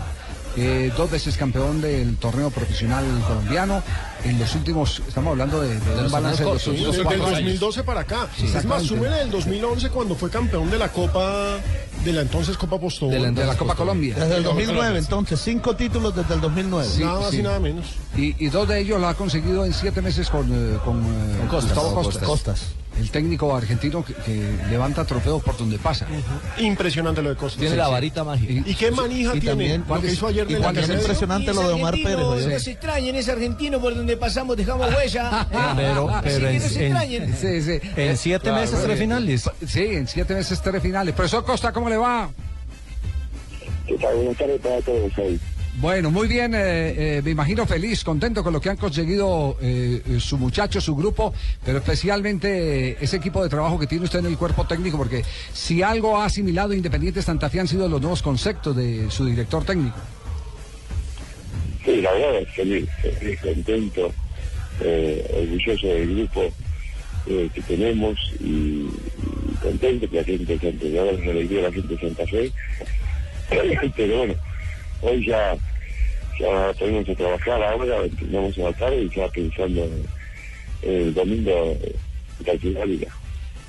eh, dos veces campeón del torneo profesional colombiano. En los últimos, estamos hablando de, de un balance de los últimos desde el cuatro años. 2012 para acá. Sí, es más, súmele del 2011 cuando fue campeón de la Copa, de la entonces Copa Postobón. De la- de la Copa Colombia. Desde el 2009, entonces, cinco títulos desde el 2009. Sí, nada más sí. y nada menos. Y, y dos de ellos lo ha conseguido en siete meses con, eh, con, eh, Con Costas. Gustavo Con Costas. Costas. El técnico argentino que, que levanta trofeos por donde pasa. Impresionante lo de Costas. Tiene la varita mágica. ¿Y qué manija Y tiene? también- Lo que hizo ayer y la también Academia. impresionante lo de Omar Pérez. No se extrañen, es argentino por donde pasamos, dejamos huella. Pero- Así pero que en- no se en- extrañen. Sí, sí. En siete meses, tres finales. Sí, en siete meses tres finales. Profesor Costa, ¿cómo le va? ¿Qué tal? Buenas tardes para todos ahí. Bueno, muy bien, eh, eh, me imagino feliz, contento con lo que han conseguido eh, su muchacho, su grupo, pero especialmente ese equipo de trabajo que tiene usted en el cuerpo técnico, porque si algo ha asimilado Independiente Santa Fe han sido los nuevos conceptos de su director técnico. Sí, la verdad es feliz, feliz, contento, orgulloso del grupo que tenemos y, contento que la gente de Santa Fe, la de la gente de Santa Fe. Pero bueno, hoy ya, ya tenemos a trabajar ahora, vamos a la tarde y ya pensando en el domingo eh, la liga.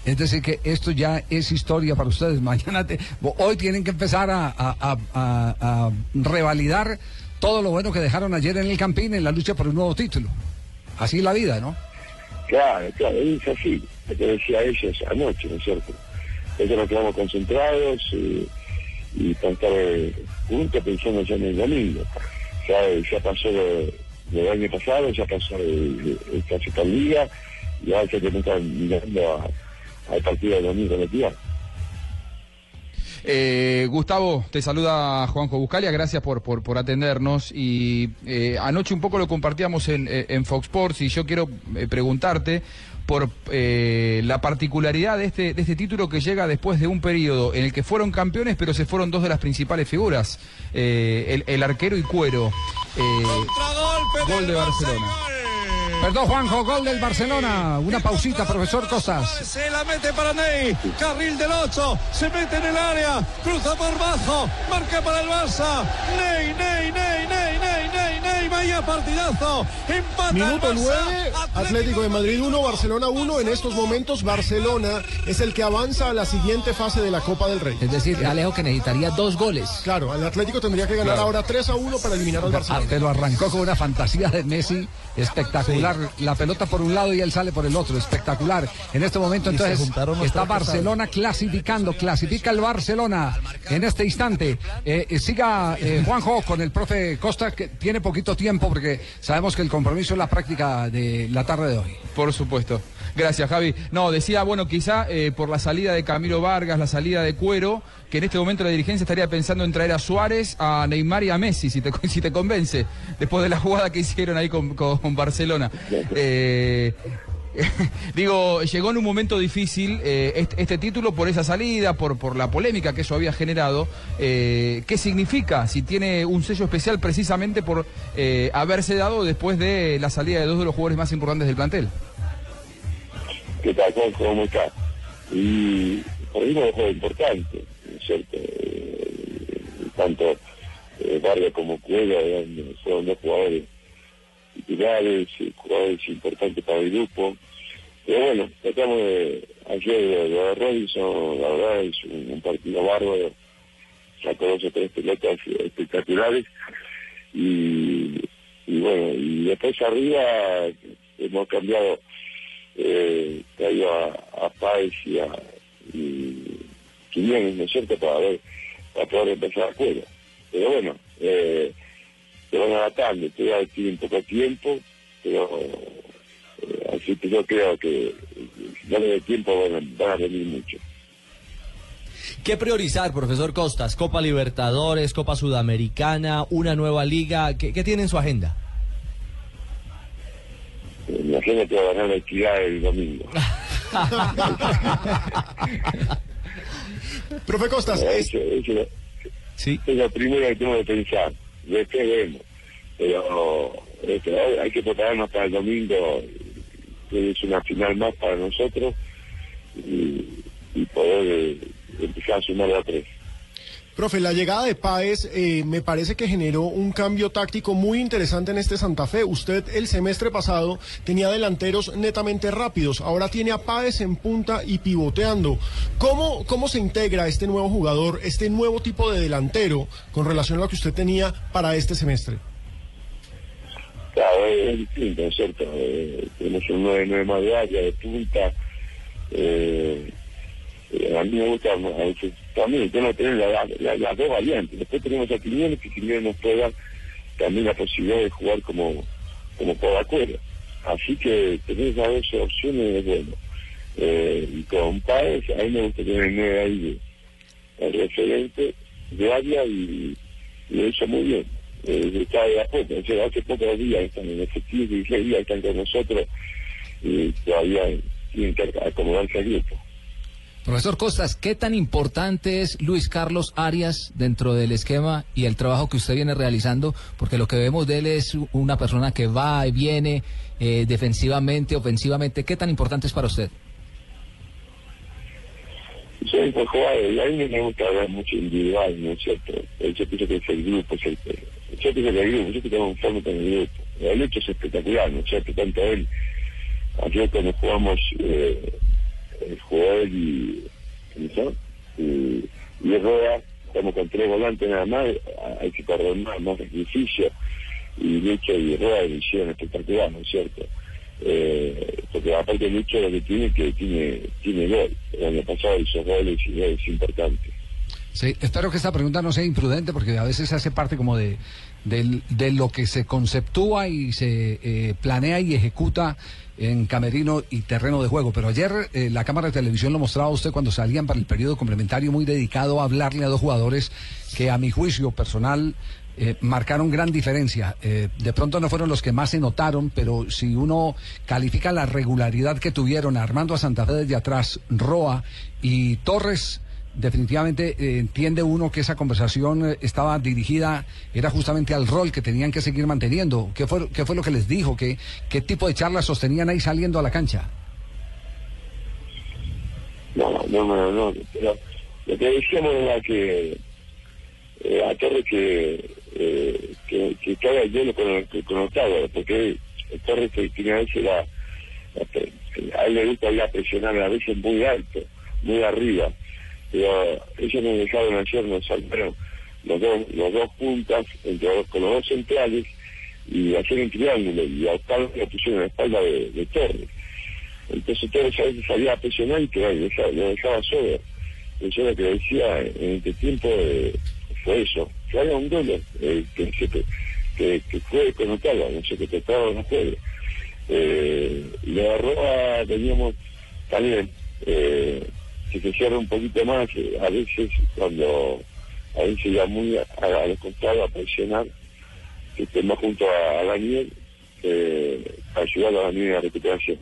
Es decir, que esto ya es historia para ustedes. Mañana, te- hoy tienen que empezar a, a- a- a- a revalidar todo lo bueno que dejaron ayer en el Campín en la lucha por un nuevo título. Así es la vida, ¿no? Claro, claro, es así, lo que decía ellos anoche, ¿no es cierto? Nosotros nos quedamos concentrados eh, y para estar eh, juntos pensando ya en el domingo. Ya, ya pasó del año pasado, ya pasó el, el ahora ya tenemos que estar mirando al partido del domingo de Tierra. Eh, Gustavo, te saluda Juanjo Buscalia, gracias por, por, por atendernos. Y eh, anoche un poco lo compartíamos en, en Fox Sports y yo quiero eh, preguntarte por eh, la particularidad de este, de este título que llega después de un periodo en el que fueron campeones, pero se fueron dos de las principales figuras, eh, el, el arquero y cuero. Eh, gol de Barcelona. Perdón, Juanjo, gol del Barcelona. Una pausita, profesor Costas. Se la mete para Ney. Carril del 8. Se mete en el área. Cruza por bajo. Marca para el Barça. Ney, Ney, Ney. Vaya partidazo. Empata Minuto el 9, Barça. Atlético de Madrid 1, Barcelona 1. En estos momentos, Barcelona es el que avanza a la siguiente fase de la Copa del Rey. Es decir, Alejo que necesitaría dos goles. Claro, el Atlético tendría que ganar Claro. ahora 3 a 1 para eliminar al Barcelona. pero arrancó con una fantasía de Messi espectacular. La pelota por un lado y él sale por el otro. Espectacular. En este momento, Y entonces, está Barcelona clasificando. Clasifica el Barcelona en este instante. Eh, eh, siga eh, Juanjo con el profe Costa, que tiene poquito tiempo porque sabemos que el compromiso es la práctica de la tarde de hoy. Por supuesto. Gracias, Javi. No, decía, bueno, quizá eh, por la salida de Camilo Vargas, la salida de Cuero, que en este momento la dirigencia estaría pensando en traer a Suárez, a Neymar y a Messi, si te, si te convence, después de la jugada que hicieron ahí con, con Barcelona. Eh, Digo, llegó en un momento difícil eh, este, este título por esa salida, por, la polémica que eso había generado. Eh, ¿Qué significa si tiene un sello especial precisamente por eh, haberse dado después de la salida de dos de los jugadores más importantes del plantel? ¿Qué tal? ¿Cómo está? Y por ahí importante, ¿no es cierto? Eh, tanto Vargas como eran- fueron dos jugadores titulares, jugadores importantes para el grupo. Pero bueno, tratamos de, ayer de, de Robinson, la verdad es un, partido bárbaro, sacó dos o tres pelotas espectaculares y, bueno, y después arriba hemos cambiado eh, a, a Páez y a y ¿no es cierto?, para ver, para poder empezar a juego. Pero bueno, eh, se van adaptando, todavía tienen poco tiempo, pero eh, así que yo creo que eh, si no le dé tiempo van a, van a venir mucho. ¿Qué priorizar, profesor Costas? Copa Libertadores, Copa Sudamericana, una nueva liga. ¿Qué, qué tiene en su agenda? Eh, Me imagino que va a ganar la equidad el domingo. Profe Costas, Eso, eso, sí. es lo primero que tengo que pensar. Después vemos. Pero este, hay- que prepararnos para el domingo, que es una final más para nosotros, y, y poder eh, empezar a sumar a tres. Profe, la llegada de Páez eh, me parece que generó un cambio táctico muy interesante en este Santa Fe. Usted el semestre pasado tenía delanteros netamente rápidos, ahora tiene a Páez en punta y pivoteando. ¿Cómo, ¿Cómo se integra este nuevo jugador, este nuevo tipo de delantero con relación a lo que usted tenía para este semestre? Claro, es, es distinto, ¿no es cierto? Eh, tenemos un 9-9 más de punta. Eh, eh, a mí me gusta, a veces, también tenemos que tener la- la- dos variantes. Después tenemos a Quiñones, que Quiñones nos puede dar también la posibilidad de jugar como, como por acuerdo. Así que tener esas dos opciones es bueno. Eh, y con Páez, a mí me gusta tener el 9 ahí el referente de área y, lo hizo muy bien. Eh, está de a poco, hace pocos días están en efectivo, 16 días están con nosotros y todavía tienen que acomodarse al grupo. Profesor Costas, ¿qué tan importante es Luis Carlos Arias dentro del esquema y el trabajo que usted viene realizando? Porque lo que vemos de él es una persona que va y viene eh, defensivamente, ofensivamente. ¿Qué tan importante es para usted? Soy por jugador, y a mí me gusta ver mucho individual, ¿no es cierto? Yo pienso que es el grupo, es el, yo pienso que el grupo, yo tengo un forma con el grupo. El hecho es espectacular, ¿no es cierto? Tanto él, ayer cuando jugamos, eh, jugó él y, y, y Rueda, estamos con tres volantes nada más, hay que correr más, más sacrificio, y Lucho y lo hicieron espectacular, ¿no es cierto? Eh, porque aparte Lucho lo que tiene que tiene tiene gol. El año pasado hizo goles y goles importantes. Sí, espero que esta pregunta no sea imprudente porque a veces hace parte como de, del- de lo que se conceptúa y se eh, planea y ejecuta en camerino y terreno de juego. Pero ayer eh, la cámara de televisión lo mostraba a usted cuando salían para el periodo complementario muy dedicado a hablarle a dos jugadores que a mi juicio personal eh, marcaron gran diferencia. Eh, de pronto no fueron los que más se notaron, pero si uno califica la regularidad que tuvieron Armando a Santa Fe desde atrás, Roa y Torres, definitivamente eh, entiende uno que esa conversación eh, estaba dirigida, era justamente al rol que tenían que seguir manteniendo. ¿Qué fue, qué fue lo que les dijo? ¿Qué, ¿Qué tipo de charlas sostenían ahí saliendo a la cancha? No, no, no, no, pero lo que decíamos era que eh, a Torres que, eh, que, que caga el hielo con, con, con porque el Torres que tiene a veces la, la- a él le gusta a presionar a veces muy alto, muy arriba, pero ellos nos dejaron ayer, nos salvaron los dos, los dos puntas entre con los dos centrales y hacer un triángulo y a Octavio lo pusieron la espalda de, Torres. Entonces Torres a veces salía a presionar y que lo dejaba, lo dejaba solo. Eso lo que decía en este tiempo eh, fue eso, que había un duelo eh, que, se, que, que fue con Octavio, no sé, que trataba no juegue. Eh, y la Roa teníamos también eh, se cierra un poquito más, a veces cuando a veces ya muy a, a los costados a presionar, que esté más junto a, a Daniel, eh, para ayudar a Daniel a la recuperación.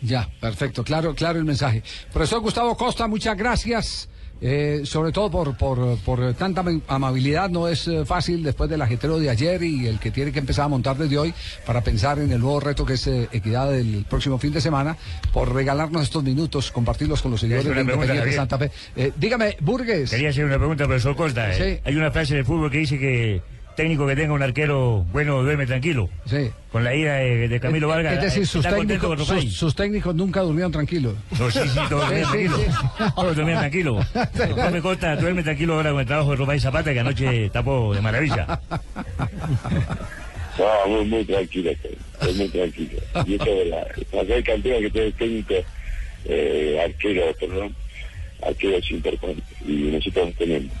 Ya, perfecto, claro, claro el mensaje. Profesor Gustavo Costa, muchas gracias. Eh, sobre todo por, por, por tanta am- amabilidad, no es eh, fácil después del ajetreo de ayer y el que tiene que empezar a montar desde hoy para pensar en el nuevo reto que es eh, Equidad del próximo fin de semana, por regalarnos estos minutos, compartirlos con los seguidores de Independiente. Santa Fe. Eh, dígame, Burgues. Quería hacer una pregunta, profesor Costa. Sí. Eh, Hay una frase de fútbol que dice que técnico que tenga un arquero bueno duerme tranquilo. Sí. Con la ida de, de Camilo Vargas. Es decir, eh, sus técnicos, sus, técnicos nunca durmieron tranquilos. No, sí, sí, todos dormían tranquilos. sí. Todos dormían tranquilos. No me consta, duerme tranquilo ahora con el trabajo de Rufai Zapata, que anoche tapó de maravilla. No, muy, muy tranquilo, estoy, muy tranquilo. Y eso de la, hay campeón que tiene técnico, eh, arquero, perdón, arquero es importante, y nosotros tenemos.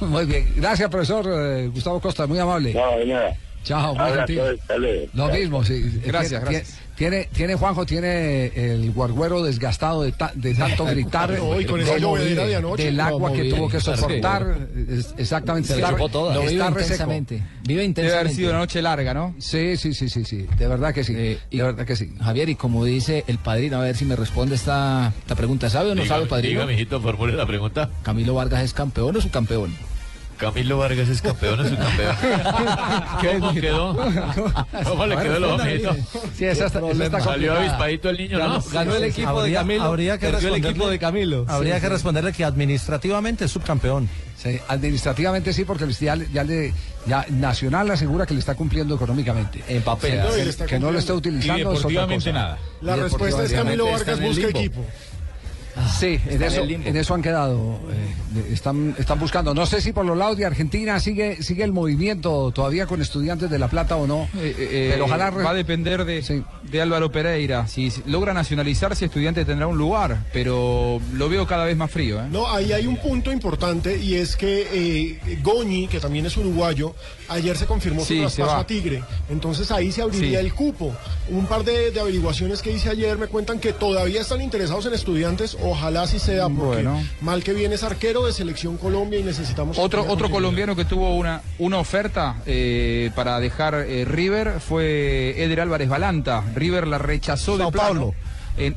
Muy bien, gracias profesor eh, Gustavo Costa, muy amable. No, de nada. Chao, muy gentil. luego. Lo Chao. mismo, sí. Gracias, Tiene- gracias. Tiene, tiene Juanjo, tiene el guarguero desgastado de, ta- de tanto gritar. No, y con esa llovedera de anoche. Del agua No, que tuvo que soportar. es- exactamente. Se está- toda. Lo está vive intensamente. Vive Debe intensamente. haber sido una noche larga, ¿no? Sí, sí, sí, sí, sí. De verdad que sí. Eh, y- de verdad que sí. Javier, y como dice el padrino, a ver si me responde esta, esta pregunta. ¿Sabe o no sabe, padrino? Diga, mijito, formule la pregunta. ¿Camilo Vargas es campeón o subcampeón? Camilo Vargas es campeón o subcampeón. ¿Cómo quedó? ¿Cómo le quedó el ojo, mijito? Sí, esa está, esa está Salió avispadito el niño, ¿no? Ganó el equipo de Habría- Camilo. habría que perdió el responderle- equipo de Camilo. Habría Sí, que sí. responderle que administrativamente es subcampeón. Sí, administrativamente sí, porque ya, ya le ya Nacional asegura que le está cumpliendo económicamente. En papel. Que, no lo está utilizando. Y es otra deportivamente cosa. nada. La respuesta es Camilo Vargas busca equipo. Sí, en eso, en han quedado. eh, están, están buscando. No sé si por los lados de Argentina sigue, sigue el movimiento todavía con estudiantes de La Plata o no. Eh, eh, pero ojalá. re- va a depender de, de Álvaro Pereira. Si logra nacionalizarse, estudiante tendrá un lugar, pero lo veo cada vez más frío. ¿eh? No, ahí hay un punto importante y es que eh, Goñi, que también es uruguayo, ayer se confirmó Sí, su traspaso a Tigre. Entonces ahí se abriría Sí. el cupo. Un par de, de averiguaciones que hice ayer me cuentan que todavía están interesados en estudiantes. Ojalá así sea, porque Bueno. mal que viene es arquero de selección Colombia y necesitamos. Otro, otro colombiano que tuvo una, una oferta eh, para dejar eh, River fue Eder Álvarez Balanta. River la rechazó de Sao plano. Paulo. En,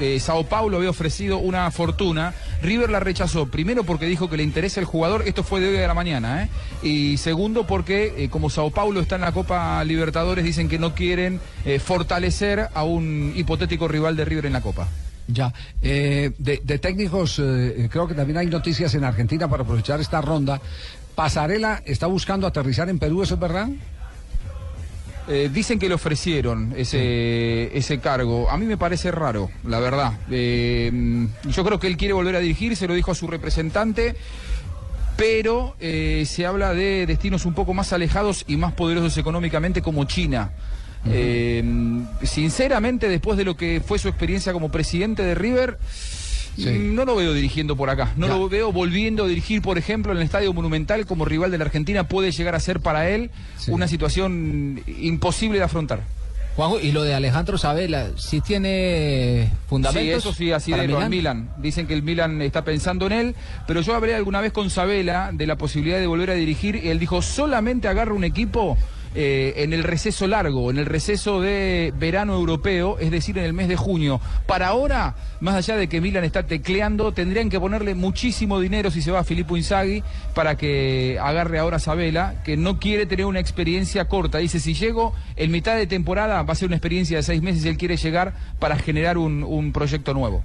eh, Sao Paulo había ofrecido una fortuna. River la rechazó, primero porque dijo que le interesa el jugador, esto fue de hoy a la mañana, ¿eh? y segundo porque eh, como Sao Paulo está en la Copa Libertadores, dicen que no quieren fortalecer a un hipotético rival de River en la Copa. Ya, eh, de, de técnicos, eh, creo que también hay noticias en Argentina para aprovechar esta ronda. Pasarela está buscando aterrizar en Perú, ¿eso es verdad? Eh, dicen que le ofrecieron ese, ese cargo. A mí me parece raro, la verdad. Eh, yo creo que él quiere volver a dirigir, se lo dijo a su representante, pero eh, se habla de destinos un poco más alejados y más poderosos económicamente como China. Eh, sinceramente, después de lo que fue su experiencia como presidente de River, No lo veo dirigiendo por acá. No lo veo volviendo a dirigir, por ejemplo, en el Estadio Monumental como rival de la Argentina. Puede llegar a ser para él una situación imposible de afrontar. Juanjo, y lo de Alejandro Sabela, ¿sí tiene fundamentos? Sí, eso sí, así de Milán? Milan. Dicen que el Milan está pensando en él, pero yo hablé alguna vez con Sabela de la posibilidad de volver a dirigir y él dijo, solamente agarra un equipo eh, en el receso largo, en el receso de verano europeo, es decir, en el mes de junio. Para ahora, más allá de que Milan está tecleando, tendrían que ponerle muchísimo dinero si se va a Filippo Inzaghi para que agarre ahora a Sabela, que no quiere tener una experiencia corta. Dice, si llego en mitad de temporada, va a ser una experiencia de seis meses y él quiere llegar para generar un, un proyecto nuevo.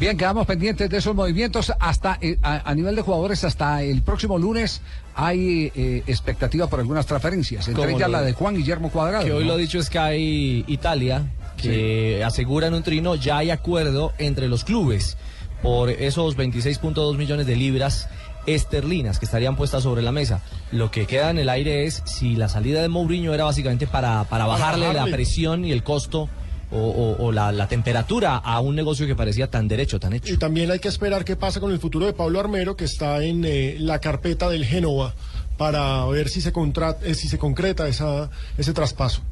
Bien, quedamos pendientes de esos movimientos hasta eh, a, a nivel de jugadores hasta el próximo lunes hay eh, expectativa por algunas transferencias, entre ¿Cómo ellas la de Juan Guillermo Cuadrado. Que hoy ¿no? lo ha dicho Sky Italia, que asegura en un trino ya hay acuerdo entre los clubes por esos 26.2 millones de libras esterlinas que estarían puestas sobre la mesa. Lo que queda en el aire es si la salida de Mourinho era básicamente para, para bajarle la presión y el costo o, o- o la, la temperatura a un negocio que parecía tan derecho, tan hecho. Y también hay que esperar qué pasa con el futuro de Pablo Armero, que está en eh, la carpeta del Génova, para ver si se, contra- eh, si se concreta esa, ese traspaso.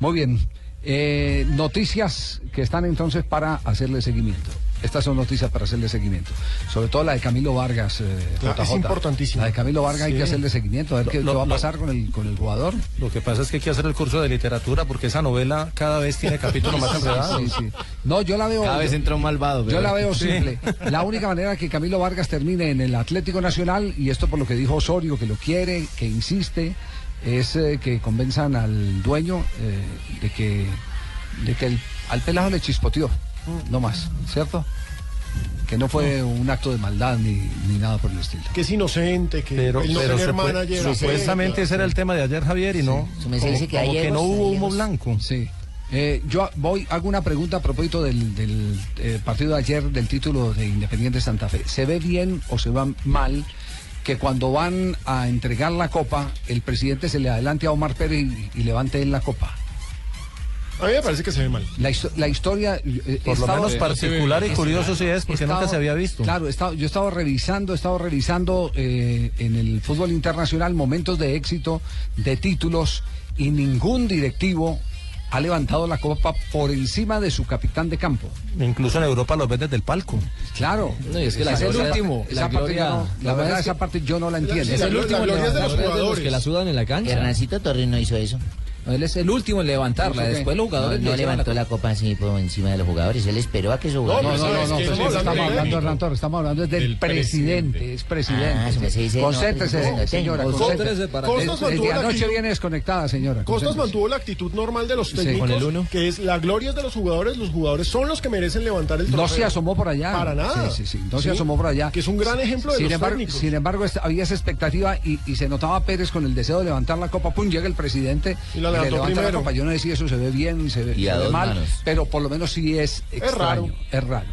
Muy bien. Eh, noticias que están entonces para hacerle seguimiento. Estas son noticias para hacerle seguimiento. Sobre todo la de Camilo Vargas. eh, Claro, es JJ. importantísima. La de Camilo Vargas hay que hacerle seguimiento, a ver Lo- qué, qué lo- va a lo- pasar con el, con el jugador. Lo que pasa es que hay que hacer el curso de literatura porque esa novela cada vez tiene capítulos más enredados. Sí, sí. No, yo la veo. Cada vez entra un malvado. Yo la veo Sí. simple. La única manera que Camilo Vargas termine en el Atlético Nacional, y esto por lo que dijo Osorio, que lo quiere, que insiste, es eh, que convenzan al dueño eh, de que, de que el- al pelado le chispoteó, no más, ¿cierto? Que no fue un acto de maldad ni, ni nada por el estilo. Que es inocente, que Pero, el no pero tener manager. supuestamente ese era el tema de ayer, Javier, y no. Sí. Como, Se me dice que como ayer que no hubo humo blanco. Sí. Eh, yo voy, hago una pregunta a propósito del, del, eh, partido de ayer del título de Independiente Santa Fe. ¿Se ve bien o se va mal que cuando van a entregar la copa, el presidente se le adelante a Omar Pérez y, y levante él la copa? A mí me parece que se ve mal. La, histo- la historia... eh, Por lo estaba- menos particular y curioso sí es, porque nunca se había visto. Claro, estaba- yo estaba revisando, estaba revisando eh, en el fútbol internacional momentos de éxito, de títulos, y ningún directivo ha levantado la copa por encima de su capitán de campo. Incluso en Europa los ves desde el palco. Claro. No, es que la Ese gloria- último. la Esa parte gloria- yo no- la la verdad, verdad es esa parte yo no la entiendo. Es el último los que la sudan en la cancha. Hernancito Torres no hizo eso. Él es el último en levantarla. Después los jugadores No, no levantó la copa así por encima de los jugadores. Él esperó a que sus No, jugadores. no, no, no, no, que pero estamos estamos hablando Hernán Torres, estamos hablando del Del presidente, presidente. es presidente. Ah, se dice, no, concéntrese, señora, tengo. concéntrese. Para Desde- Costas Desde mantuvo la anoche actitud- viene desconectada, señora. Costas mantuvo la actitud normal de los Sí. técnicos, Con el uno. que es la gloria es de los jugadores, los jugadores son los que merecen levantar el No trofeo. se asomó por allá. Para nada. Sí, sí, sí. No se asomó por allá. Que es un gran ejemplo de sin los embargo, técnicos. Sin embargo, esta- había esa expectativa y, se notaba a Pérez con el deseo de levantar la copa. Pum, llega el presidente Y la le levantó levanta la copa. Yo no decía eso se ve bien, se ve, Y a se ve dos mal, manos. pero por lo menos sí es extraño. raro. Es raro.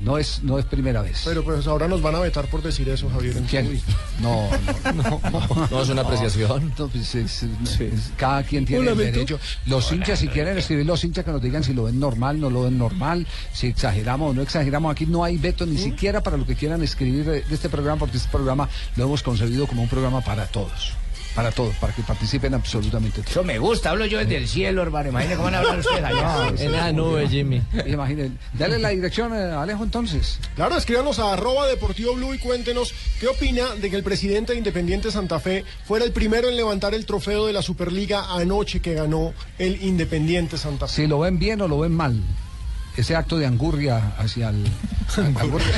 No es, no es primera vez. Pero pues ahora nos van a vetar por decir eso, Javier. ¿Quién? No, no, no. No, es una apreciación. No, pues, es- es- es- cada quien tiene el derecho. Los hinchas, si quieren escribir los hinchas que nos digan si lo ven normal, no lo ven normal, si exageramos o no exageramos. Aquí no hay veto ni siquiera para lo que quieran escribir de este programa, porque este programa lo hemos concebido como un programa para todos. Para todos, para que participen absolutamente todos. Eso me gusta, hablo yo desde el cielo, hermano. Imagínate cómo van a hablar ustedes allá. En la nube, Jimmy. Imaginen. Dale la dirección, eh, Alejo, entonces. Claro, escríbanos a arroba deportivo blue y cuéntenos qué opina de que el presidente de Independiente Santa Fe fuera el primero en levantar el trofeo de la Superliga anoche que ganó el Independiente Santa Fe. Si lo ven bien o lo ven mal. Ese acto de angurria hacia el. angurria.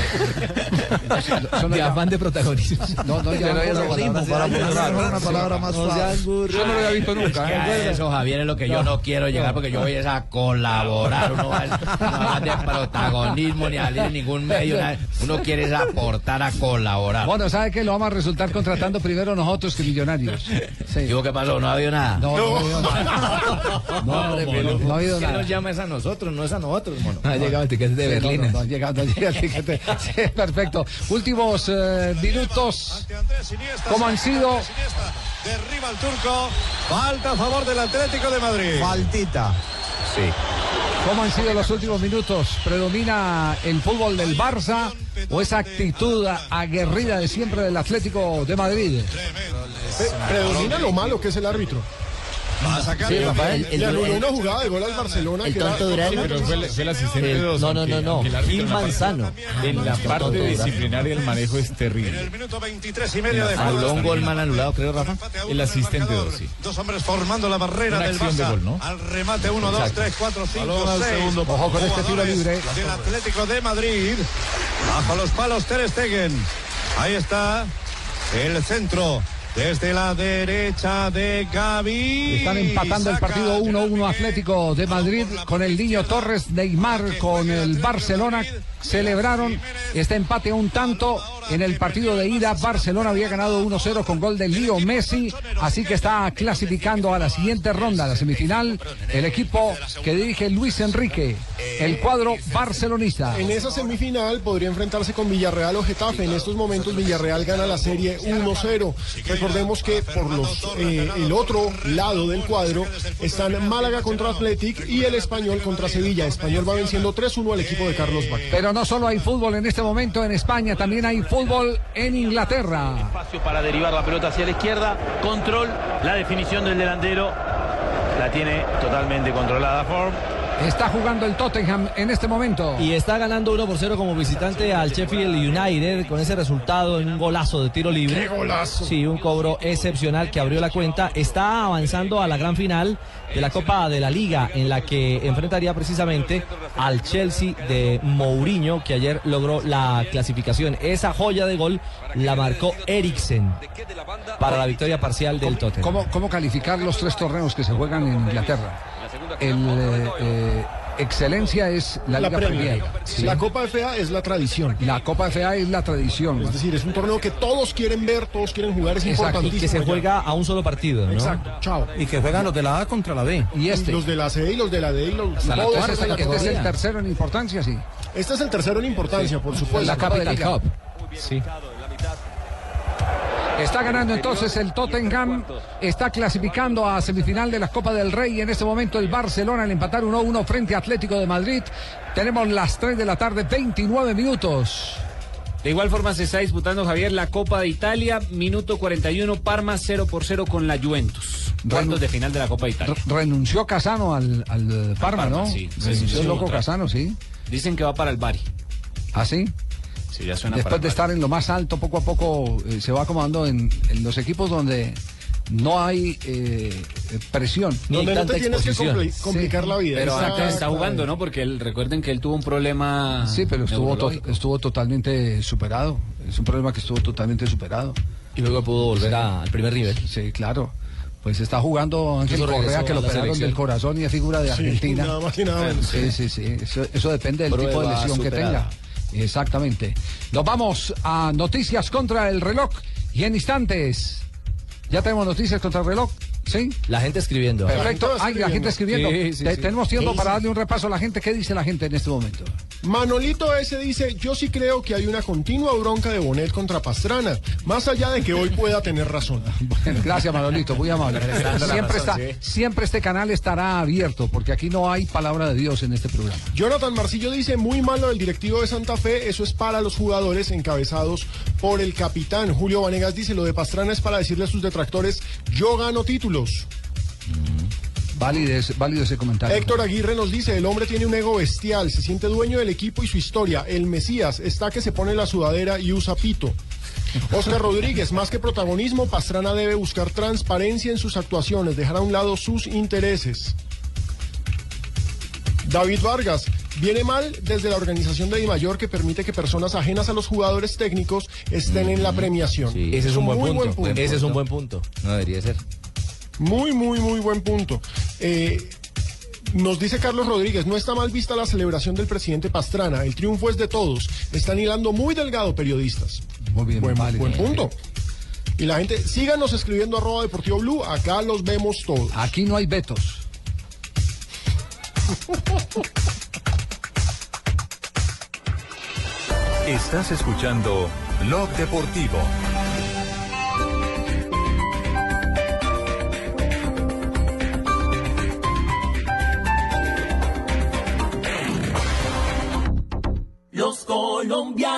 No De afán de protagonismo. No, no, ya poner una palabra más fácil. Yo no lo había visto nunca. ¿eh? eso, Javier, es lo que yo no quiero llegar porque yo voy a colaborar. Uno va no de protagonismo ni a ningún medio. Uno quiere es aportar a colaborar. Bueno, ¿sabe qué? Lo vamos a resultar contratando primero nosotros que millonarios. Sí. Digo, ¿qué pasó? ¿No ha habido nada? No, no, ha habido nada. No, no, no ha habido ¿Quién nada. nos llama es a nosotros, no Ha llegado el tiquete de Sí, no, Berlín. no, no ha llegado, no llega el tiquete. Sí, perfecto. Últimos eh, minutos. ¿Cómo han sido? Derriba el turco. Falta a favor del Atlético de Madrid. Faltita. Sí. ¿Cómo han sido los últimos minutos? ¿Predomina el fútbol del Barça o esa actitud aguerrida de siempre del Atlético de Madrid? Predomina lo malo que es el árbitro. Va a sacar Sí, el, Rafael, el- el- una jugada de gol al Barcelona. el que era tonto Durán. Pero fue el, fue el asistente El- de dos. no, no, no, no. el Gil en la parte- Manzano. En la El parte disciplinaria el manejo es terrible. Minuto 23 y medio de Anuló un gol mal anulado, creo, Rafa. El asistente dos, sí. Dos hombres formando la barrera Una del acción de Barça. gol, ¿no? Al remate 1, 2, Exacto. 3, 4, 5, Balón al 6. segundo. Ojo con este tiro libre. Del Atlético de Madrid. Bajo los palos Ter Stegen. Ahí está el centro. Desde la derecha de Gaby. Están empatando el partido 1-1 Atlético de Madrid con el niño Torres, Neymar con el Barcelona. Celebraron este empate un tanto en el partido de ida. Barcelona había ganado 1-0 con gol de Leo Messi, así que está clasificando a la siguiente ronda, la semifinal, el equipo que dirige Luis Enrique, el cuadro barcelonista. En esa semifinal podría enfrentarse con Villarreal o Getafe. En estos momentos Villarreal gana la serie 1-0. Recordemos que por los eh, el otro lado del cuadro están Málaga contra Athletic y el Español contra Sevilla. Español va venciendo 3-1 al equipo de Carlos Vaca. Pero no solo hay fútbol en este momento en España, también hay fútbol en Inglaterra. Espacio para derivar la pelota hacia la izquierda. Control. La definición del delantero. La tiene totalmente controlada Form. Está jugando el Tottenham en este momento. Y está ganando 1 por 0 como visitante al Sheffield United con ese resultado en un golazo de tiro libre. ¡Qué golazo! Sí, un cobro excepcional que abrió la cuenta. Está avanzando a la gran final de la Copa de la Liga en la que enfrentaría precisamente al Chelsea de Mourinho que ayer logró la clasificación. Esa joya de gol la marcó Eriksen para la victoria parcial del Tottenham. ¿Cómo, cómo calificar los tres torneos que se juegan en Inglaterra? El eh, excelencia es la, La Liga Premier. Premier. sí. La Copa FA es la tradición. La Copa FA es la tradición. Es decir, es un torneo que todos quieren ver, todos quieren jugar, es Exacto, importantísimo. Y que se juega a un solo partido, ¿no? Exacto, chao. Y que juegan los de la A contra la B. Y este. Los de la C y los de la D y los Hasta la todos cuarta, están en la este es el tercero en importancia, sí. Este es el tercero en importancia, por supuesto. La Capital Cup. Sí. Está ganando entonces el Tottenham, está clasificando a semifinal de la Copa del Rey. En este momento el Barcelona al empatar 1-1 frente a Atlético de Madrid. Tenemos las 3 de la tarde, 29 minutos. De igual forma se está disputando Javier la Copa de Italia, minuto 41, Parma 0 por 0 con la Juventus. Cuartos de final de la Copa de Italia. Re- renunció Casano al, al Parma, Parma, ¿no? sí, renunció el loco. Casano, sí. Dicen que va para el Bari. ¿Ah, sí? Sí, ya suena Después para de estar en lo más alto, poco a poco eh, se va acomodando en, en los equipos donde no hay eh, presión. Donde no te tienes que compli- complicar la vida. Pero está jugando, ¿no? Porque él- recuerden que él tuvo un problema. Sí, pero estuvo, to- neurológico. estuvo totalmente superado. Es un problema que estuvo totalmente superado. Y luego pudo volver a- al primer nivel. Sí, claro. Pues está jugando Ángel Correa, que lo operaron selección. del corazón y es figura de Sí, Argentina. nada más y nada menos. Sí, sí, sí. Eso, eso depende del tipo de lesión que tenga. Exactamente. Nos vamos a noticias contra el reloj y en instantes. Ya tenemos noticias contra el reloj. ¿Sí? La gente escribiendo. Perfecto. La gente escribiendo. Sí, sí, Te- sí. Tenemos tiempo para darle un repaso a la gente. ¿Qué dice la gente en este momento? Manolito S dice, yo sí creo que hay una continua bronca de Bonet contra Pastrana, más allá de que hoy pueda tener razón. Bueno, gracias, Manolito, muy amable. Siempre, razón, está, sí. siempre este canal estará abierto, porque aquí no hay palabra de Dios en este programa. Jonathan Marcillo dice, muy malo del directivo de Santa Fe, eso es para los jugadores encabezados por el capitán. Julio Vanegas dice, lo de Pastrana es para decirle a sus detractores, yo gano Válido, ese- válido ese comentario. Héctor Aguirre nos dice, el hombre tiene un ego bestial, se siente dueño del equipo y su historia. El Mesías está que se pone la sudadera y usa pito. Oscar Rodríguez, más que protagonismo, Pastrana debe buscar transparencia en sus actuaciones, dejar a un lado sus intereses. David Vargas, viene mal desde la organización de Di Mayor que permite que personas ajenas a los jugadores técnicos estén en la premiación. Ese es un buen muy punto. Ese es un buen punto. No debería ser. Muy, muy, muy buen punto. Eh, nos dice Carlos Rodríguez, no está mal vista la celebración del presidente Pastrana. El triunfo es de todos. Están hilando muy delgado periodistas. Muy bien, buen, vale. buen punto. Y la gente, síganos escribiendo arroba deportivo blue, acá los vemos todos. Aquí no hay vetos. Estás escuchando Blog Deportivo.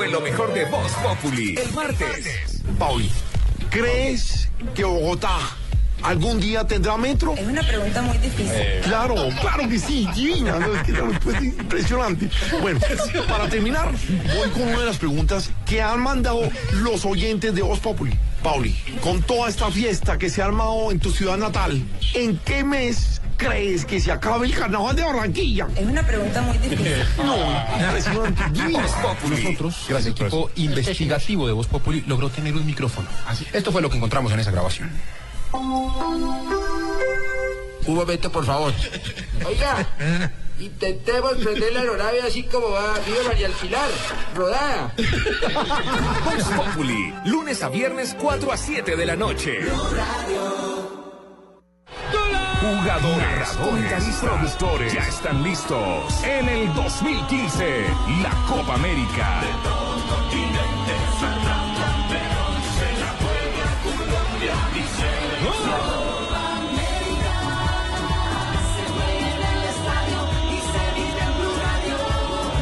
Fue lo mejor de Voz Populi. El martes. Pauli, ¿crees que Bogotá algún día tendrá metro? Es una pregunta muy difícil. Claro, claro que sí, Gina. No, es que la respuesta es impresionante. Bueno, para terminar, voy con una de las preguntas que han mandado los oyentes de Voz Populi. Pauli, con toda esta fiesta que se ha armado en tu ciudad natal, ¿en qué mes crees que se acabe el carnaval de Barranquilla? Es una pregunta muy difícil. No. Nosotros, el equipo investigativo de Voz Populi, logró tener un micrófono. Esto fue lo que encontramos en esa grabación. Un momento, por favor. Oiga, intentemos prender la aeronave así como va Viva María Alquilar. Rodada. Voz Populi. Lunes a viernes, 4 a 7 de la noche. Jugadores, jugadores, productores ya están listos en el 2015, la Copa América.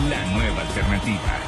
La nueva alternativa.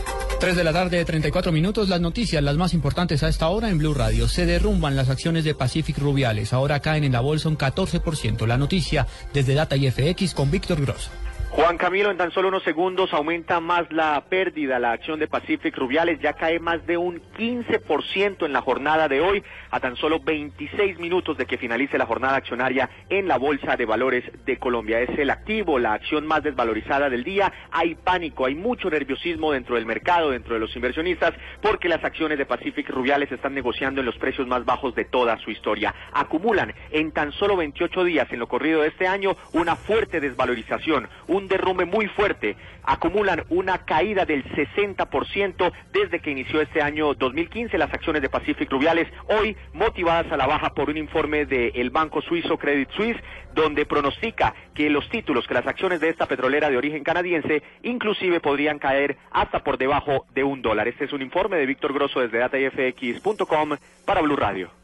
3 de la tarde, 34 minutos. Las noticias, las más importantes a esta hora en Blue Radio. Se derrumban las acciones de Pacific Rubiales. Ahora caen en la bolsa un 14%. La noticia desde Data y FX con Víctor Grosso. Juan Camilo, en tan solo unos segundos aumenta más la pérdida. La acción de Pacific Rubiales ya cae más de un 15% en la jornada de hoy, a tan solo 26 minutos de que finalice la jornada accionaria en la Bolsa de Valores de Colombia. Es el activo, la acción más desvalorizada del día. Hay pánico, hay mucho nerviosismo dentro del mercado, dentro de los inversionistas, porque las acciones de Pacific Rubiales están negociando en los precios más bajos de toda su historia. Acumulan en tan solo 28 días en lo corrido de este año una fuerte desvalorización, derrumbe muy fuerte. Acumulan una caída del 60% desde que inició este año 2015 las acciones de Pacific Rubiales, hoy motivadas a la baja por un informe del banco suizo Credit Suisse, donde pronostica que los títulos, que las acciones de esta petrolera de origen canadiense, inclusive podrían caer hasta por debajo de un dólar. Este es un informe de Víctor Grosso desde datafx.com para Blue Radio.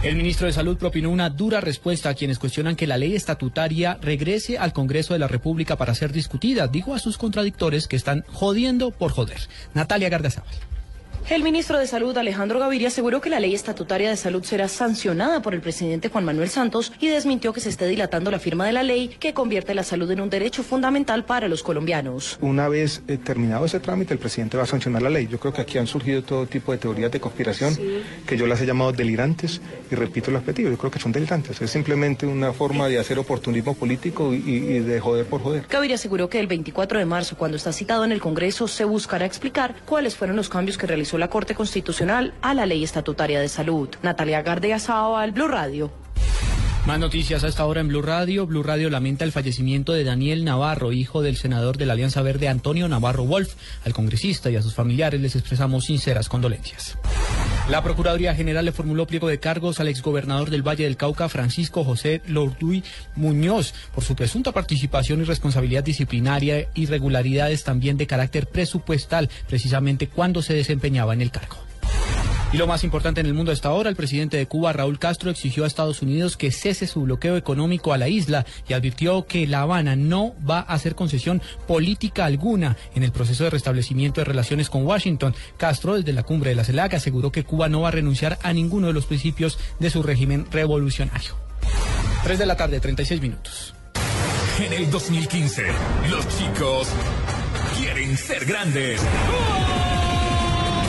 El ministro de Salud propinó una dura respuesta a quienes cuestionan que la ley estatutaria regrese al Congreso de la República para ser discutida. Dijo a sus contradictores que están jodiendo por joder. Natalia Gardazábal. El ministro de Salud, Alejandro Gaviria, aseguró que la ley estatutaria de salud será sancionada por el presidente Juan Manuel Santos y desmintió que se esté dilatando la firma de la ley que convierte la salud en un derecho fundamental para los colombianos. Una vez eh, terminado ese trámite, el presidente va a sancionar la ley. Yo creo que aquí han surgido todo tipo de teorías de conspiración que yo las he llamado delirantes y repito el objetivo. Yo creo que son delirantes. Es simplemente una forma de hacer oportunismo político y, y- y de joder por joder. Gaviria aseguró que el 24 de marzo, cuando está citado en el Congreso, se buscará explicar cuáles fueron los cambios que realizó la Corte Constitucional a la ley estatutaria de salud. Natalia Gardea al Blue Radio. Más noticias a esta hora en Blue Radio. Blue Radio lamenta el fallecimiento de Daniel Navarro, hijo del senador de la Alianza Verde Antonio Navarro Wolf. Al congresista y a sus familiares les expresamos sinceras condolencias. La Procuraduría General le formuló pliego de cargos al exgobernador del Valle del Cauca, Francisco José Lorduy Muñoz, por su presunta participación y responsabilidad disciplinaria, irregularidades también de carácter presupuestal, precisamente cuando se desempeñaba en el cargo. Y lo más importante en el mundo hasta ahora, el presidente de Cuba, Raúl Castro, exigió a Estados Unidos que cese su bloqueo económico a la isla y advirtió que La Habana no va a hacer concesión política alguna en el proceso de restablecimiento de relaciones con Washington. Castro, desde la cumbre de la CELAC, aseguró que Cuba no va a renunciar a ninguno de los principios de su régimen revolucionario. 3 de la tarde, 36 minutos. En el 2015, los chicos quieren ser grandes.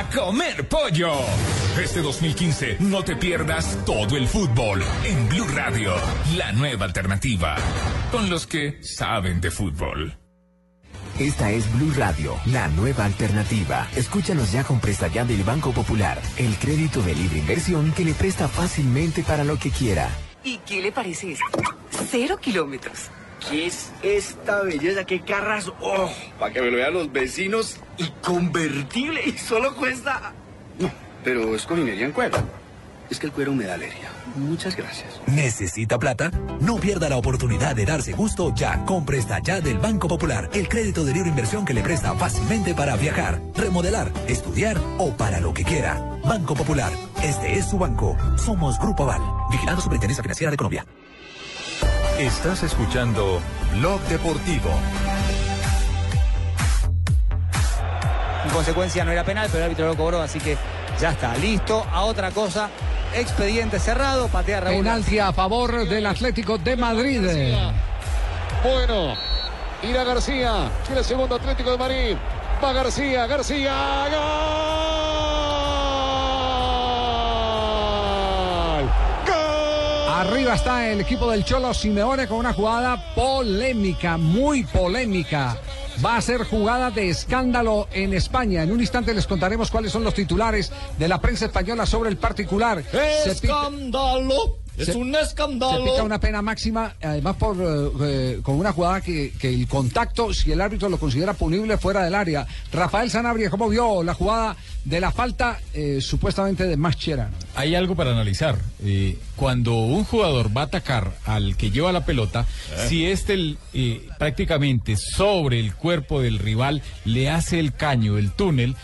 A comer pollo. Este 2015 no te pierdas todo el fútbol en Blue Radio, la nueva alternativa, con los que saben de fútbol. Esta es Blue Radio, la nueva alternativa. Escúchanos ya con Presta Ya del Banco Popular, el crédito de libre inversión que le presta fácilmente para lo que quiera. ¿Y qué le parece esto? Cero kilómetros. ¿Qué es esta belleza? ¿Qué carras? ¡Oh! Para que me lo vean los vecinos. Y convertible. Y solo cuesta... No, pero es cojinería en cuero. Es que el cuero me da alergia. Muchas gracias. ¿Necesita plata? No pierda la oportunidad de darse gusto ya. Compre esta ya del Banco Popular. El crédito de libre inversión que le presta fácilmente para viajar, remodelar, estudiar o para lo que quiera. Banco Popular. Este es su banco. Somos Grupo Aval. Vigilando Superintendencia Financiera de Colombia. Estás escuchando Blog Deportivo. En consecuencia no era penal, pero el árbitro lo cobró, así que ya está, listo. A otra cosa, expediente cerrado, patea Raúl. Penalti a favor del Atlético de Madrid. Bueno, irá García. Tiene el segundo Atlético de Madrid. Va García, García. ¡Gol! Arriba está el equipo del Cholo Simeone con una jugada polémica, muy polémica. Va a ser jugada de escándalo en España. En un instante les contaremos cuáles son los titulares de la prensa española sobre el particular. ¡Escándalo! Es se- un escándalo. Se pita una pena máxima, además por eh, eh, con una jugada que, que el contacto, si el árbitro lo considera punible fuera del área. Rafael Sanabria, ¿cómo vio la jugada de la falta eh, supuestamente de Mascherano? Hay algo para analizar. Eh, cuando un jugador va a atacar al que lleva la pelota, si este eh, prácticamente sobre el cuerpo del rival le hace el caño, el túnel,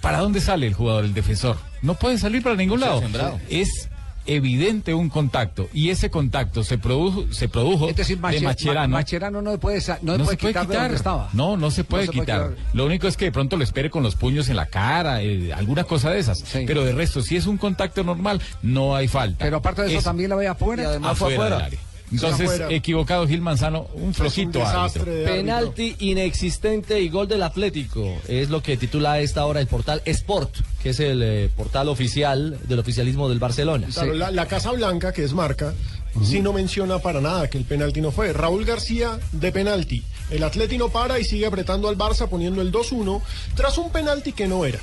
¿para dónde sale el jugador, el defensor? No puede salir para ningún lado. sembrado. Es evidente un contacto y ese contacto se produjo se produjo Es decir, de Mache- Macherano Ma- Macherano no puede, sa- no, puede quitar de donde estaba. no, no se puede se quitar. Lo único es que de pronto lo espere con los puños en la cara, eh, alguna cosa de esas. Pero de resto, si es un contacto normal, no hay falta. Pero aparte de eso Es también la ve afuera. Y además fue afuera del área. Entonces, equivocado Gil Manzano, un flojito árbitro. Penalti inexistente y gol del Atlético. Es lo que titula a esta hora el portal Sport, que es el eh, portal oficial del oficialismo del Barcelona. Claro, la, la Casa Blanca, que es marca, sí no menciona para nada que el penalti no fue. Raúl García de penalti. El Atleti no para y sigue apretando al Barça poniendo el 2-1 tras un penalti que no era.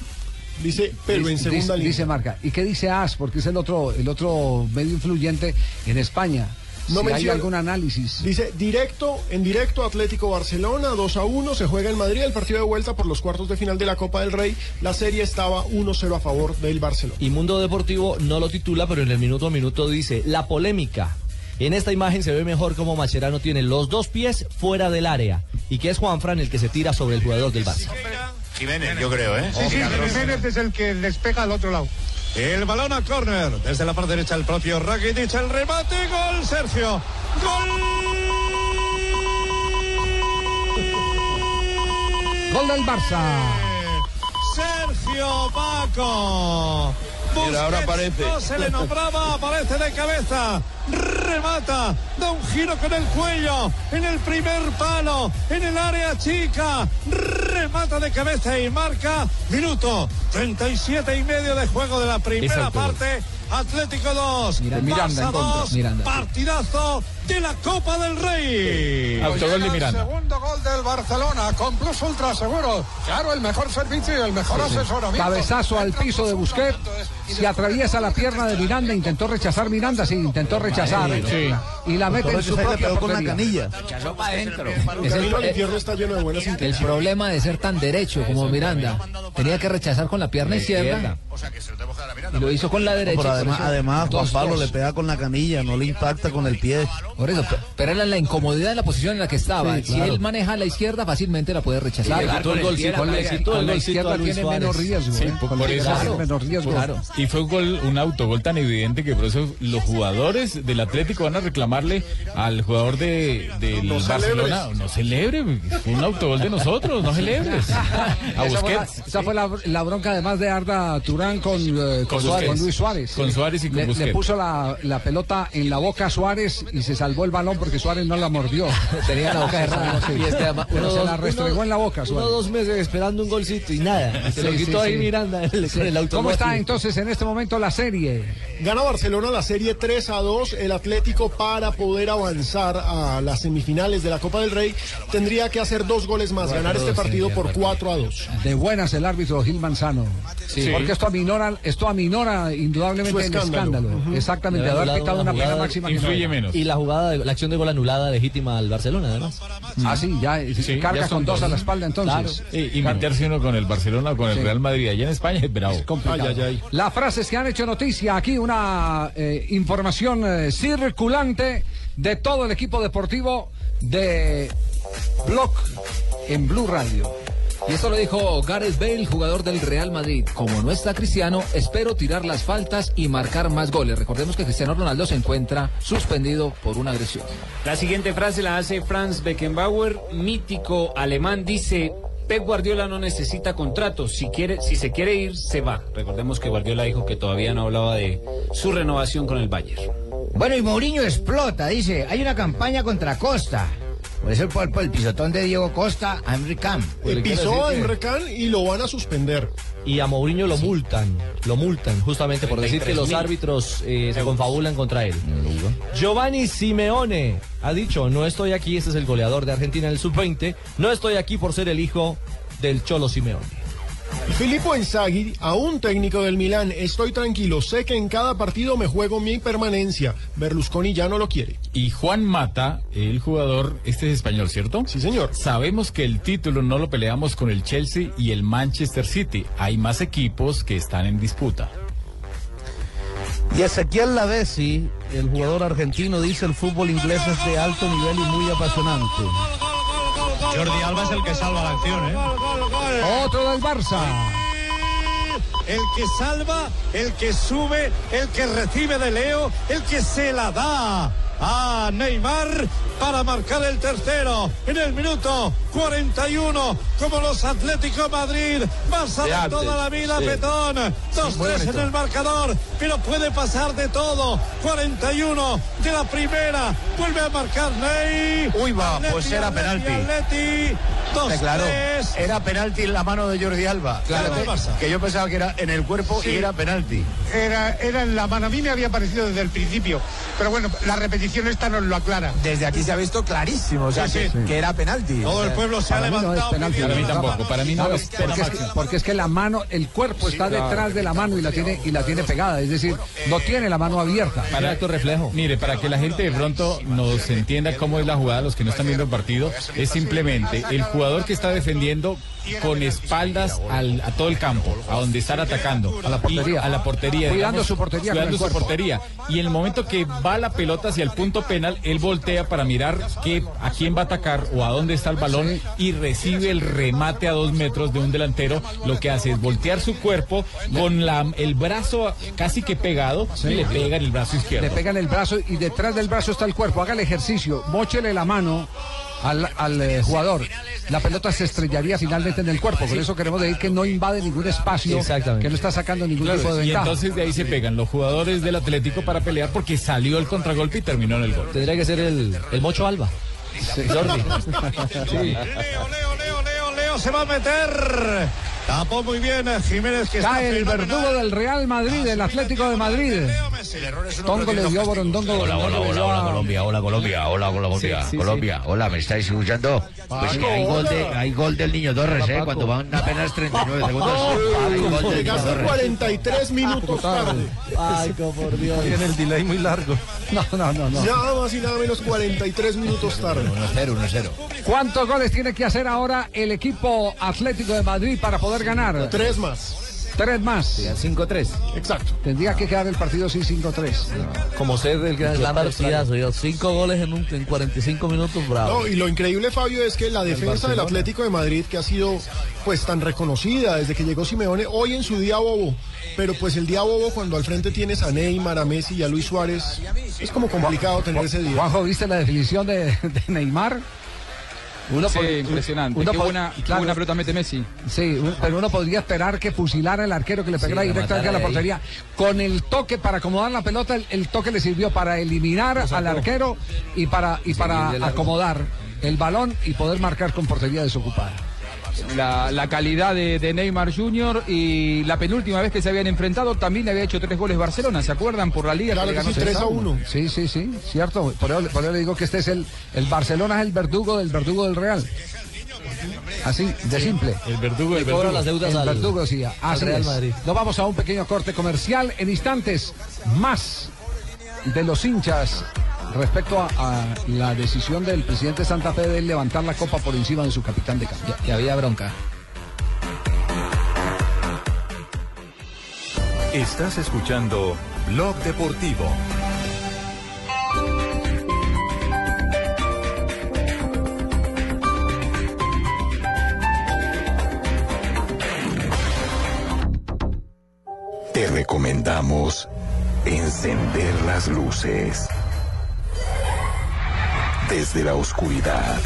Dice, pero en segunda dice, línea. dice Marca. ¿Y qué dice AS? Porque es el otro, el otro medio influyente en España. No si hay menciona- algún análisis. Dice, directo, en directo Atlético Barcelona, 2 a 1, se juega en Madrid el partido de vuelta por los cuartos de final de la Copa del Rey. La serie estaba 1-0 a favor del Barcelona. Y Mundo Deportivo no lo titula, pero en el minuto a minuto dice, la polémica. En esta imagen se ve mejor cómo Macherano tiene los dos pies fuera del área y que es Juanfran el que se tira sobre el jugador del Barça. Jiménez, yo creo, ¿eh? Sí, sí, Jiménez es el que les pega al otro lado. El balón a córner. Desde la parte derecha el propio Rakitic. El remate. Gol, Sergio. Gol. Gol del Barça. Sergio Paco. Mira, ahora aparece. No se le nombraba, aparece de cabeza. Remata, da un giro con el cuello. En el primer palo, en el área chica. Remata de cabeza y marca. Minuto 37 y medio de juego de la primera parte. Atlético 2, Miranda, Miranda Barça contra, 2, Miranda. partidazo de la Copa del Rey. Autogol de Miranda. Segundo gol del Barcelona con Plus Ultra seguro. Claro, el mejor servicio y el mejor asesoramiento. Cabezazo al piso de Busquets. Se atraviesa la pierna de Miranda. Intentó rechazar Miranda. Sí, intentó rechazar. Sí. Y la mete en su propia. Echó para adentro. El problema de ser tan derecho como Miranda, tenía que rechazar con la pierna izquierda. Y lo hizo con la derecha. Pero además, Juan Pablo dos. le pega con la canilla, no le impacta con el pie. Por eso, pe- pero era la incomodidad en la posición en la que estaba. Sí, Si él maneja la izquierda, fácilmente la puede rechazar. Quitó el golcito, Con la- con izquierda tiene Suárez. menos riesgo. Sí, ¿eh? por, Con eso. menos riesgo. Claro. Y fue un gol, un autogol tan evidente que por eso los jugadores del Atlético van a reclamarle al jugador de, del No Barcelona, celebres. no celebre, fue un autogol de nosotros, no celebres. A Esa fue, la, esa fue la, la bronca además de Arda Turán con, eh, con, Con Suárez, con Luis Suárez. Con Suárez y con le, Busquets. le puso la, la pelota en la boca a Suárez y se salvó el balón porque Suárez no la mordió. Tenía la boca cerrada. Sí. Este, además, Pero uno, se dos- la restregó uno- en la boca, Uno Suárez. dos meses esperando un golcito y nada. Se lo quitó sí, ahí sí. Miranda el- Sí. con el autogol. ¿Cómo está entonces en este momento la serie? Gana Barcelona la serie 3 a 2. El Atlético para poder avanzar a las semifinales de la Copa del Rey tendría que hacer dos goles más, ganar este partido por 4 a 2. De buenas el árbitro Gil Manzano. Sí. Porque esto aminora, esto aminora indudablemente Su el escándalo. escándalo. Exactamente, haber pitado una pena máxima. que no era. Y la jugada, de- la acción de gol anulada legítima al Barcelona, además. Ah, sí, ya Sí, carga ya son con dos dos. a la espalda entonces. Y, y meterse uno con el Barcelona o con el Sí. Real Madrid allá en España es bravo. complicado. Las frases que han hecho noticia, aquí una eh, información eh, circulante de todo el equipo deportivo de Block en Blue Radio. Y esto lo dijo Gareth Bale, jugador del Real Madrid. Como no está Cristiano, espero tirar las faltas y marcar más goles. Recordemos que Cristiano Ronaldo se encuentra suspendido por una agresión. La siguiente frase la hace Franz Beckenbauer, mítico alemán, dice, Pep Guardiola no necesita contrato, si, quiere, si se quiere ir, se va. Recordemos que Guardiola dijo que todavía no hablaba de su renovación con el Bayern. Bueno, y Mourinho explota, dice, hay una campaña contra Costa. Por eso por, por el pisotón de Diego Costa a Henry Camp. Eh, pisó a Can y lo van a suspender. Y a Mourinho lo multan, lo multan, justamente por decir que los 33.000 árbitros eh, se confabulan contra él. Giovanni Simeone ha dicho, no estoy aquí, este es el goleador de Argentina en el sub-20, no estoy aquí por ser el hijo del Cholo Simeone. Filippo Inzaghi, aún técnico del Milán, estoy tranquilo, sé que en cada partido me juego mi permanencia. Berlusconi ya no lo quiere. Y Juan Mata, el jugador, este es español, ¿cierto? Sí, señor. Sabemos que el título no lo peleamos con el Chelsea y el Manchester City. Hay más equipos que están en disputa. Y Ezequiel Lavesi, el jugador argentino, dice el fútbol inglés es de alto nivel y muy apasionante. Jordi Alba es el que salva la acción, ¿eh? Otro del Barça. El que salva, el que sube, el que recibe de Leo, el que se la da a Neymar para marcar el tercero en el minuto 41 como los Atlético Madrid Barça De toda la vida sí. Petón 2-3 en el marcador pero puede pasar de todo 41 de la primera vuelve a marcar Ney Uy, va, Atleti, pues era Atleti, penalti. Atleti, 2-3 Claro, era penalti en la mano de Jordi Alba. Claro, que yo pensaba que era en el cuerpo Sí. y era penalti. Era, era en la mano. A mí me había parecido desde el principio. Pero bueno, la repetición esta nos lo aclara. Desde aquí se ha visto clarísimo, o sea, Sí, que, sí. que era penalti. Todo el pueblo se ha Para mí no es levantado penalti. Para mí tampoco, para mí no es porque, es, máxima. porque es que la mano, el cuerpo está claro. detrás de la mano y la tiene y la tiene pegada, es decir, no tiene la mano abierta. Para reflejo. Mire, para que la gente de pronto nos entienda cómo es la jugada, los que no están viendo el partido, es simplemente el jugador que está defendiendo con espaldas al- a todo el campo, a donde están atacando. A la portería. a la portería. Cuidando su portería Cuidando su portería. Y en el momento que va la pelota hacia el punto penal, él voltea para mirar qué, a quién va a atacar o a dónde está el balón y recibe el remate a dos metros de un delantero. Lo que hace es voltear su cuerpo con la, el brazo casi que pegado y le pega en el brazo izquierdo. Le pegan el brazo y detrás del brazo está el cuerpo. Haga el ejercicio, mochele la mano al, al, eh, jugador. La pelota se estrellaría finalmente en el cuerpo. Por eso queremos decir que no invade ningún espacio, Exactamente. que no está sacando ningún Claro, tipo de y ventaja. entonces de ahí se pegan los jugadores del Atlético para pelear porque salió el contragolpe y terminó en el gol. Tendría que ser el, el Mocho Alba. Jordi. Sí. Leo, Leo se va a meter. Tapó muy bien eh, Jiménez que Cae está el verdugo del Real Madrid, el Atlético de Madrid. Tongo le dio Borondongo. Hola, hola, hola, hola, Colombia, hola, Colombia, hola, Colombia, Sí, sí, Colombia, hola, ¿me estáis escuchando? Pues sí, hay gol, de, hay gol del Niño Torres, ¿eh? Cuando van apenas 39 segundos, hay gol del Niño Torres. 43 minutos tarde. Ay, por Dios. Tiene el delay muy largo. No, no, no, no. Nada más y nada menos 43 minutos tarde. 1-0, 1-0. ¿Cuántos goles tiene que hacer ahora el equipo Atlético de Madrid para poder ganar? Tres más. Tres más. 5-3. Exacto. Tendría que quedar el partido así 5-3. Como ser del Gran Qué partidazo, yo. Cinco goles en, un- en 45 minutos, bravo. No, y lo increíble, Fabio, es que la defensa del. Atlético de Madrid, que ha sido pues tan reconocida desde que llegó Simeone, hoy en su día bobo, pero pues el día bobo cuando al frente tienes a Neymar, a Messi y a Luis Suárez, es como complicado tener ese día. Juanjo, ¿viste la definición de, de Neymar? Uno Sí, impresionante. uno Qué pod- buena, qué claro, buena pelota mete Messi. Sí, un- pero uno podría esperar que fusilara el arquero que le pegara Sí, la directamente a la portería. Con el toque para acomodar la pelota, el, el toque le sirvió para eliminar al arquero y para, y para acomodar el balón y poder marcar con portería desocupada. La, la calidad de, de Neymar Jr. y la penúltima vez que se habían enfrentado también le había hecho tres goles Barcelona, ¿se acuerdan? Por la liga que le ganó 3 Sí, sí, sí, cierto. Por eso, por eso le digo que este es el, el Barcelona es el verdugo del verdugo del Real. Así, de simple. El verdugo cobra verdugo. las deudas El verdugo, sí. Así Real. Madrid. Nos vamos a un pequeño corte comercial. En instantes, más de los hinchas respecto a, a la decisión del presidente Santa Fe de levantar la copa por encima de su capitán de campo. Y había bronca. Estás escuchando Blog Deportivo. Te recomendamos encender las luces. Desde la oscuridad.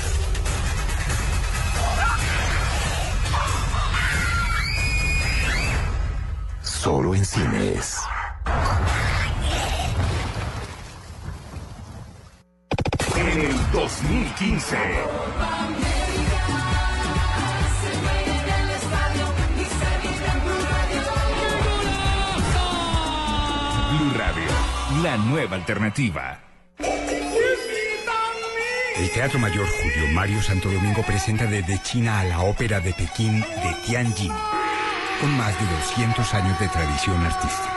Solo en cines. En el 2015. Blue Radio, la nueva alternativa. El Teatro Mayor Julio Mario Santo Domingo presenta desde China a la ópera de Pekín de Tianjin, con más de 200 años de tradición artística.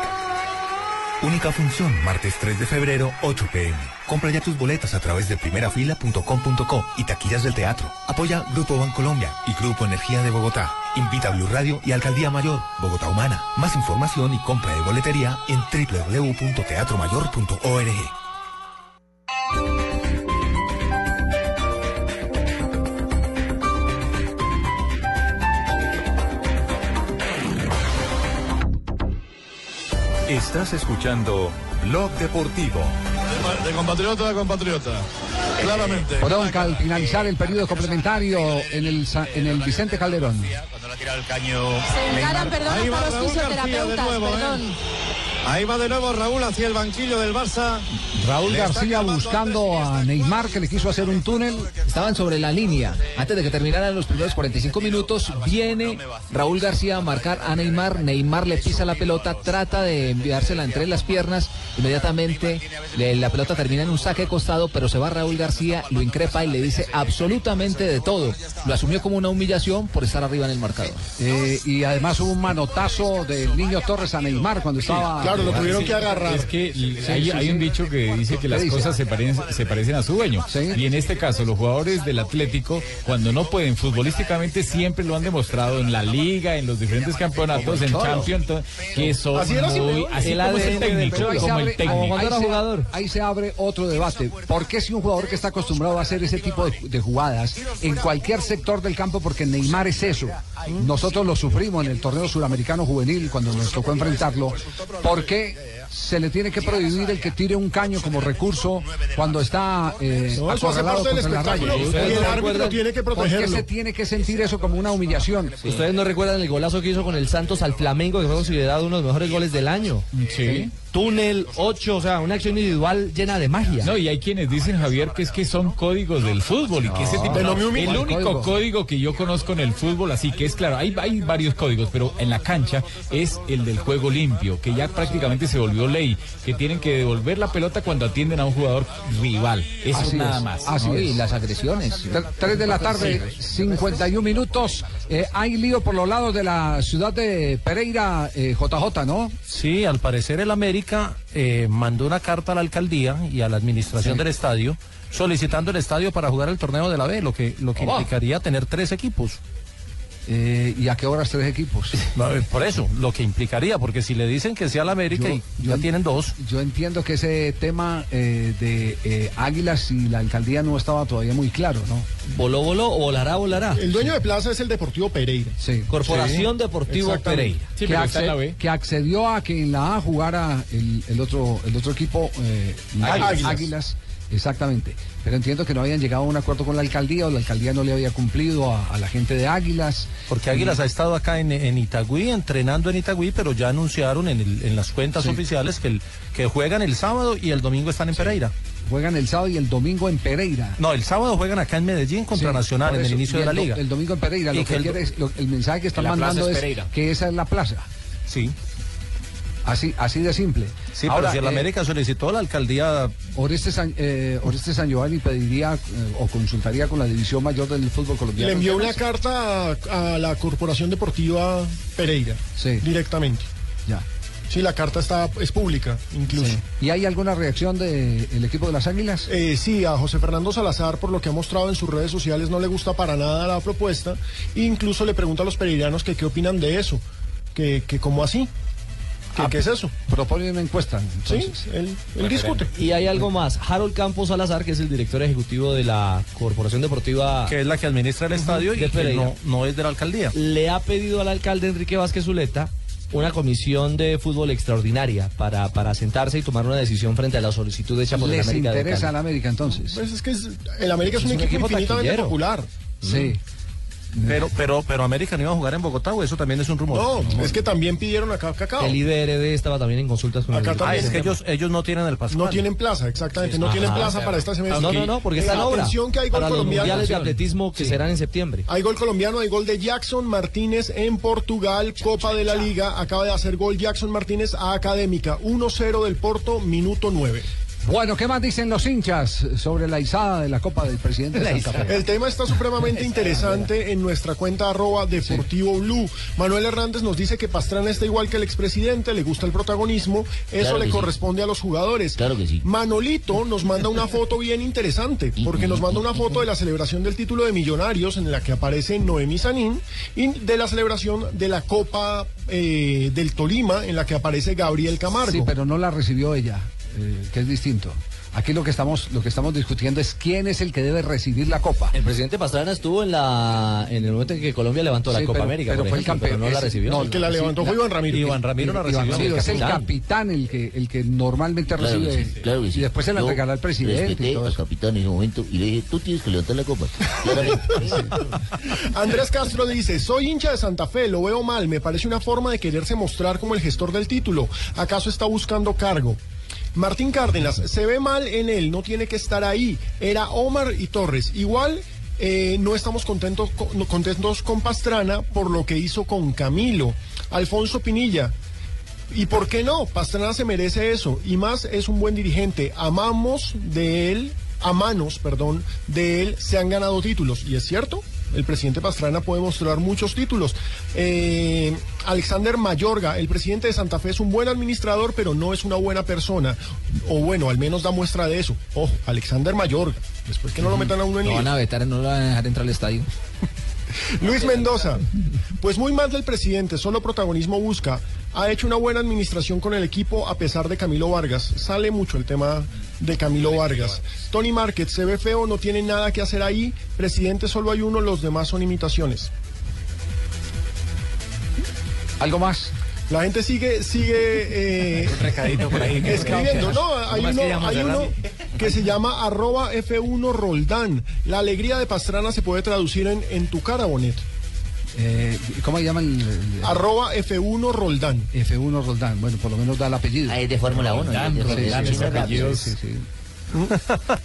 Única función, martes 3 de febrero, 8 pm. Compra ya tus boletas a través de primerafila.com.co y taquillas del teatro. Apoya Grupo Bancolombia y Grupo Energía de Bogotá. Invita a Blue Radio y Alcaldía Mayor, Bogotá Humana. Más información y compra de boletería en www.teatromayor.org. Estás escuchando Blog Deportivo. De compatriota a compatriota. Claramente. Bronca al finalizar el periodo complementario en el, en el Vicente Calderón. Se encaran, perdón, Ahí va hasta los Raúl García de fisioterapeutas, ¿eh? perdón. Ahí va de nuevo Raúl hacia el banquillo del Barça. Raúl Le García buscando a Neymar que le quiso hacer un túnel. Estaban sobre la línea. Antes de que terminaran los primeros 45 minutos, viene Raúl García a marcar a Neymar. Neymar le pisa la pelota, trata de enviársela entre las piernas. Inmediatamente la pelota termina en un saque de costado, pero se va Raúl García, lo increpa y le dice absolutamente de todo. Lo asumió como una humillación por estar arriba en el marcador. Eh, y además hubo un manotazo del niño Torres a Neymar cuando estaba. Sí, Es que Sí, hay, sí, hay sí. un dicho que dice que ¿Qué las cosas se parecen, se parecen a su dueño. Y en este caso, los jugadores del Atlético, cuando no pueden futbolísticamente, siempre lo han demostrado en la liga, en los diferentes campeonatos, en. Champions, que son Así era muy, así El como es el técnico, Pero ahí se como abre- el técnico. ahí se- Ahí se abre otro debate. ¿Por qué si un jugador que está acostumbrado a hacer ese tipo de, de jugadas en cualquier sector del campo, porque Neymar es eso? Nosotros lo sufrimos en el torneo suramericano juvenil cuando nos tocó enfrentarlo. ¿Por qué se le tiene que prohibir el que tire un caño como recurso cuando está eh, No, acorralado contra la raya? y el árbitro tiene que ¿Por qué protegerlo. se tiene que sentir eso como una humillación? ¿Ustedes no recuerdan el golazo que hizo con el Santos al Flamengo, que fue considerado uno de los mejores goles del año? Sí. Túnel 8, o sea, una acción individual llena de magia. No, y hay quienes dicen, Javier, que es que son códigos del fútbol y que ese tipo Pero me El único Código. código que yo conozco en el fútbol, así que es claro, hay, hay varios códigos, pero en la cancha es el del juego limpio, que ya prácticamente se volvió ley, que tienen que devolver la pelota cuando atienden a un jugador rival. Eso Así nada es, más. así ¿no? es. Y las agresiones. Tre- Tres de la tarde, 51 minutos. Eh, hay lío por los lados de la ciudad de Pereira, eh, JJ, ¿no? Sí, al parecer el América eh, mandó una carta a la alcaldía y a la administración Sí. del estadio solicitando el estadio para jugar el torneo de la B, lo que, lo que Oh. implicaría tener tres equipos. Eh, ¿Y a qué horas tres equipos? No, eh, Por eso, lo que implicaría, porque si le dicen que sea la América y ya tienen dos. Yo entiendo que ese tema eh, de eh, Águilas y la alcaldía no estaba todavía muy claro, ¿no? Voló, voló, o volará, volará. El dueño de plaza es el Deportivo Pereira. Sí. Corporación Deportivo. Pereira. que, acce- que accedió a que en la A jugara el, el otro el otro equipo eh, Águilas. Águilas. exactamente pero entiendo que no habían llegado a un acuerdo con la alcaldía o la alcaldía no le había cumplido a, a la gente de Águilas Porque Águilas ha estado acá en, en Itagüí, entrenando en Itagüí, pero ya anunciaron en, el- en las cuentas Sí. oficiales que, el, que juegan el sábado y el domingo están en Pereira. juegan el sábado y el domingo en Pereira No, el sábado juegan acá en Medellín contra Sí, Nacional en el inicio de la liga. el domingo en Pereira lo que el- quiere es- lo- el mensaje que están mandando es es, que esa es la plaza Sí. Así así de simple Sí, Ahora, pero si el eh, América solicitó a la alcaldía Oreste San, eh, Oreste San Giovanni pediría eh, o consultaría con la división mayor del fútbol colombiano Le envió una carta a, a la Corporación Deportiva Pereira. Directamente. Ya. Sí, la carta está es pública, incluso. Sí. ¿Y hay alguna reacción del equipo de las Águilas? Eh, sí, a José Fernando Salazar, por lo que ha mostrado en sus redes sociales, no le gusta para nada la propuesta. E incluso le pregunta a los pereiranos que qué opinan de eso. Que, que cómo así. Ah, ¿Qué es eso? Propone una encuesta. Sí, entonces. él, él discute. Y hay algo más. Harold Campos Salazar, que es el director ejecutivo de la Corporación Deportiva. que es la que administra el estadio y que no, no es de la alcaldía. le ha pedido al alcalde Enrique Vázquez Zuleta una comisión de fútbol extraordinaria para, para sentarse y tomar una decisión frente a la solicitud hecha por el ¿Les América de interesa al América entonces? Pues es que es- el América es, Es un, un equipo, equipo infinitamente popular. Sí. Pero, pero, pero América no iba a jugar en Bogotá, o eso también es un rumor. No, es que también pidieron acá Cacao. El IDRD estaba también en consultas con Acá el. Ah, es que ellos, ellos no tienen el Pascual. No tienen plaza, exactamente. No Ajá. tienen plaza para esta semestre. No, no, no, porque está en obra. Atención que hay gol para los colombiano. mundiales de atletismo que serán en septiembre. Hay gol colombiano, hay gol de Jackson Martínez en Portugal, Copa de la Liga. Acaba de hacer gol Jackson Martínez a Académica. 1-0 del Porto, minuto 9. Bueno, ¿qué más dicen los hinchas sobre la izada de la Copa del presidente de Santa Fe? El tema está supremamente interesante en nuestra cuenta arroba Deportivo Blue. Manuel Hernández nos dice que Pastrana está igual que el expresidente, le gusta el protagonismo, eso Claro le sí. corresponde a los jugadores. Claro que sí. Manolito nos manda una foto bien interesante, porque nos manda una foto de la celebración del título de Millonarios en la que aparece Noemí Sanín y de la celebración de la Copa eh, del Tolima en la que aparece Gabriel Camargo. Sí, pero no la recibió ella, eh, que es distinto. Aquí lo que estamos lo que estamos discutiendo es quién es el que debe recibir la copa. El presidente Pastrana estuvo en la en el momento en que Colombia levantó la Sí, Copa pero- América, pero por fue el pero campeón. no la recibió. No, el que la levantó fue Iván Ramiro. Iván Ramiro la Iván recibió. Ramiro es el capitán. el que el que normalmente Claro que recibe sí, claro que sí. y después se la Yo regala al presidente y todo al capitán en ese momento y le dije, tú tienes que levantar la copa. Andrés Castro dice, soy hincha de Santa Fe, lo veo mal, me parece una forma de quererse mostrar como el gestor del título. ¿Acaso está buscando cargo? Martín Cárdenas, se ve mal en él, no tiene que estar ahí. Era Omar y Torres. Igual eh, no estamos contentos contentos con Pastrana por lo que hizo con Camilo. Alfonso Pinilla, ¿Y por qué no? Pastrana se merece eso. Y más es un buen dirigente. Amamos de él, a manos, perdón, de él se han ganado títulos. Y es cierto, el presidente Pastrana puede mostrar muchos títulos. Eh, Alexander Mayorga, el presidente de Santa Fe es un buen administrador, pero no es una buena persona. O bueno, al menos da muestra de eso. Ojo, Alexander Mayorga. Después que no lo metan a uno en Lo van a vetar, no lo van a dejar entrar al estadio. Luis Mendoza, pues muy mal del presidente, solo protagonismo busca. Ha hecho una buena administración con el equipo a pesar de Camilo Vargas. Sale mucho el tema de Camilo Vargas. Tony Márquez, se ve feo, no tiene nada que hacer ahí. Presidente solo hay uno, los demás son imitaciones. ¿Algo más? La gente sigue, sigue eh, recadito por ahí. escribiendo. No, hay ¿Cómo es uno, hay uno que se llama arroba F1 Roldán. La alegría de Pastrana se puede traducir en, en tu cara, Bonet. Eh, ¿Cómo llaman? Arroba F1 Roldán. F1 Roldán. Bueno, por lo menos da el apellido. Ah, es de Fórmula 1. Roldán, Sí, sí, sí.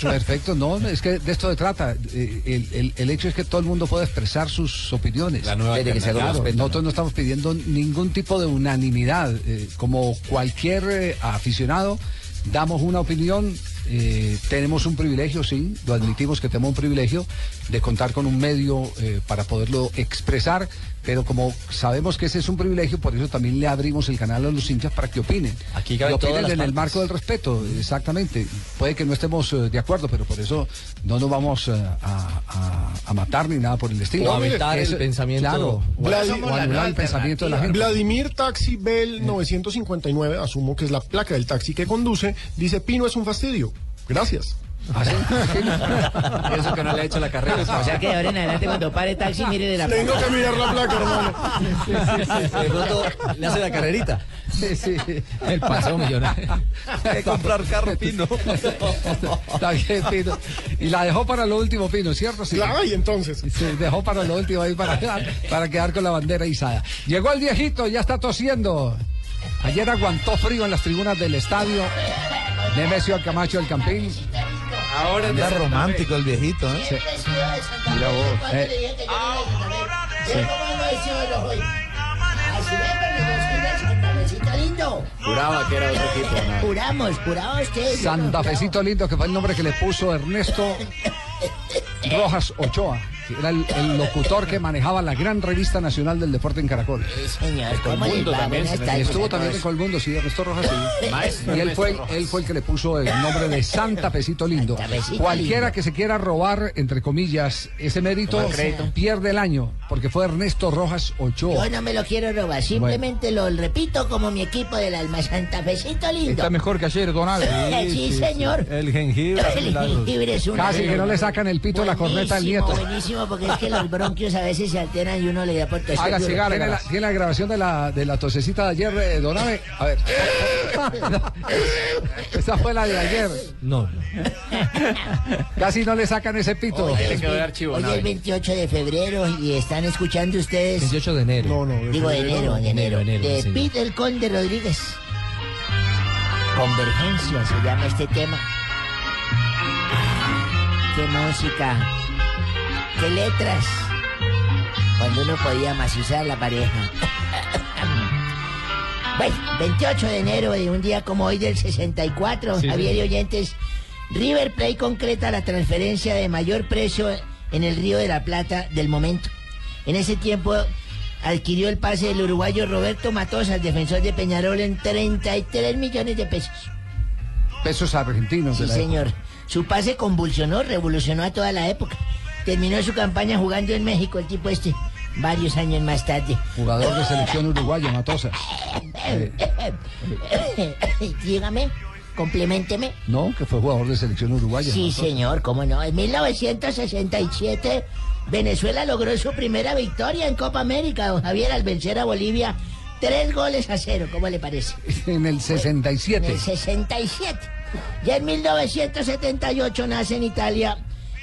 Perfecto, no, es que de esto se trata. Eh, El, el- el hecho es que todo el mundo puede expresar sus opiniones. La nueva que se Claro, respeto, nosotros no estamos pidiendo ningún tipo de unanimidad. Eh, como cualquier eh, aficionado, damos una opinión. Eh, tenemos un privilegio, sí, lo admitimos que tenemos un privilegio de contar con un medio eh, para poderlo expresar, Pero como sabemos que ese es un privilegio, por eso también le abrimos el canal a los hinchas para que opinen. Aquí todas opinen las en el marco del respeto, exactamente. Puede que no estemos eh, de acuerdo, pero por eso no nos vamos eh, a, a- a matar ni nada por el estilo. O a vetar el pensamiento- Claro, Vladi- o anular el pensamiento de la gente. Vladimir Taxi Bell 959, asumo que es la placa del taxi que conduce, dice Pino es un fastidio. Gracias. Eso que no le ha hecho la carrera. O sea que de ahora en adelante cuando pare taxi mire de la Tengo que mirar la placa, hermano. De pronto le hace la carrerita. Sí, sí. El paseo millonario. Hay que comprar carro Pino. Está bien, Pino. Y la dejó para lo último, Pino, ¿cierto? Sí. Claro, y entonces. Sí, dejó para lo último ahí para, para quedar con la bandera izada. Llegó el viejito, ya está tosiendo. Ayer aguantó frío en las tribunas del estadio. Nemesio Camacho del Campín. Ahora anda romántico el viejito, ¿eh? Mira vos. Eh, Juraba que era otro equipo. Juramos, juramos que. Santa Fecito Lindo, que fue el nombre que le puso Ernesto Rojas Ochoa, que era el, el locutor que manejaba la gran revista nacional del deporte en Caracol. Señor, tardes. estuvo también en Colmundo, sí, Ernesto Rojas, sí. Maestro Y él fue, él fue el que le puso el nombre de Santa Fecito Lindo. Cualquiera Lindo. que se quiera robar, entre comillas, ese mérito, pierde el año, porque fue Ernesto Rojas Ochoa. Yo no me lo quiero robar, simplemente lo repito como mi equipo del alma Santa Fecito lindo. Está mejor que ayer, Don Álvaro. Sí, señor. El jengibre. El jengibre es una Casi que no le sacan el pito a la corneta al nieto. Buenísimo, porque es que los bronquios a veces se alteran y uno le da por duro. cigarro. ¿Tiene la, tiene la grabación de la, de la tosecita de ayer, eh, Don Abe? A ver. Esa fue la de ayer. No, no. Casi no le sacan ese pito. Hoy es, hoy es 28 de febrero y están escuchando ustedes. 28 de enero. No, no. Digo de enero, de enero. enero, de señor. Pete el Conde Rodríguez. Convergencia se llama este tema. Qué música. Qué letras. Cuando uno podía macizar la pareja. Bueno, 28 de enero de un día como hoy del 64, Sí, Javier y oyentes, River Plate concreta la transferencia de mayor precio en el Río de la Plata del momento. En ese tiempo adquirió el pase del uruguayo Roberto Matosas, defensor de Peñarol, en 33 millones de pesos. Pesos argentinos de Sí, la señor. época. Su pase convulsionó, revolucionó a toda la época. Terminó su campaña jugando en México, el tipo este, varios años más tarde. Jugador de selección uruguaya, Matosas. Eh, Dígame, complementeme. no, que fue jugador de selección uruguaya. Sí, Matosas. señor, cómo no. En 1967, Venezuela logró su primera victoria en Copa América, don Javier, al vencer a Bolivia tres goles a cero. ¿Cómo le parece? En el En 67. el 67. Ya en 1978 nace en Italia.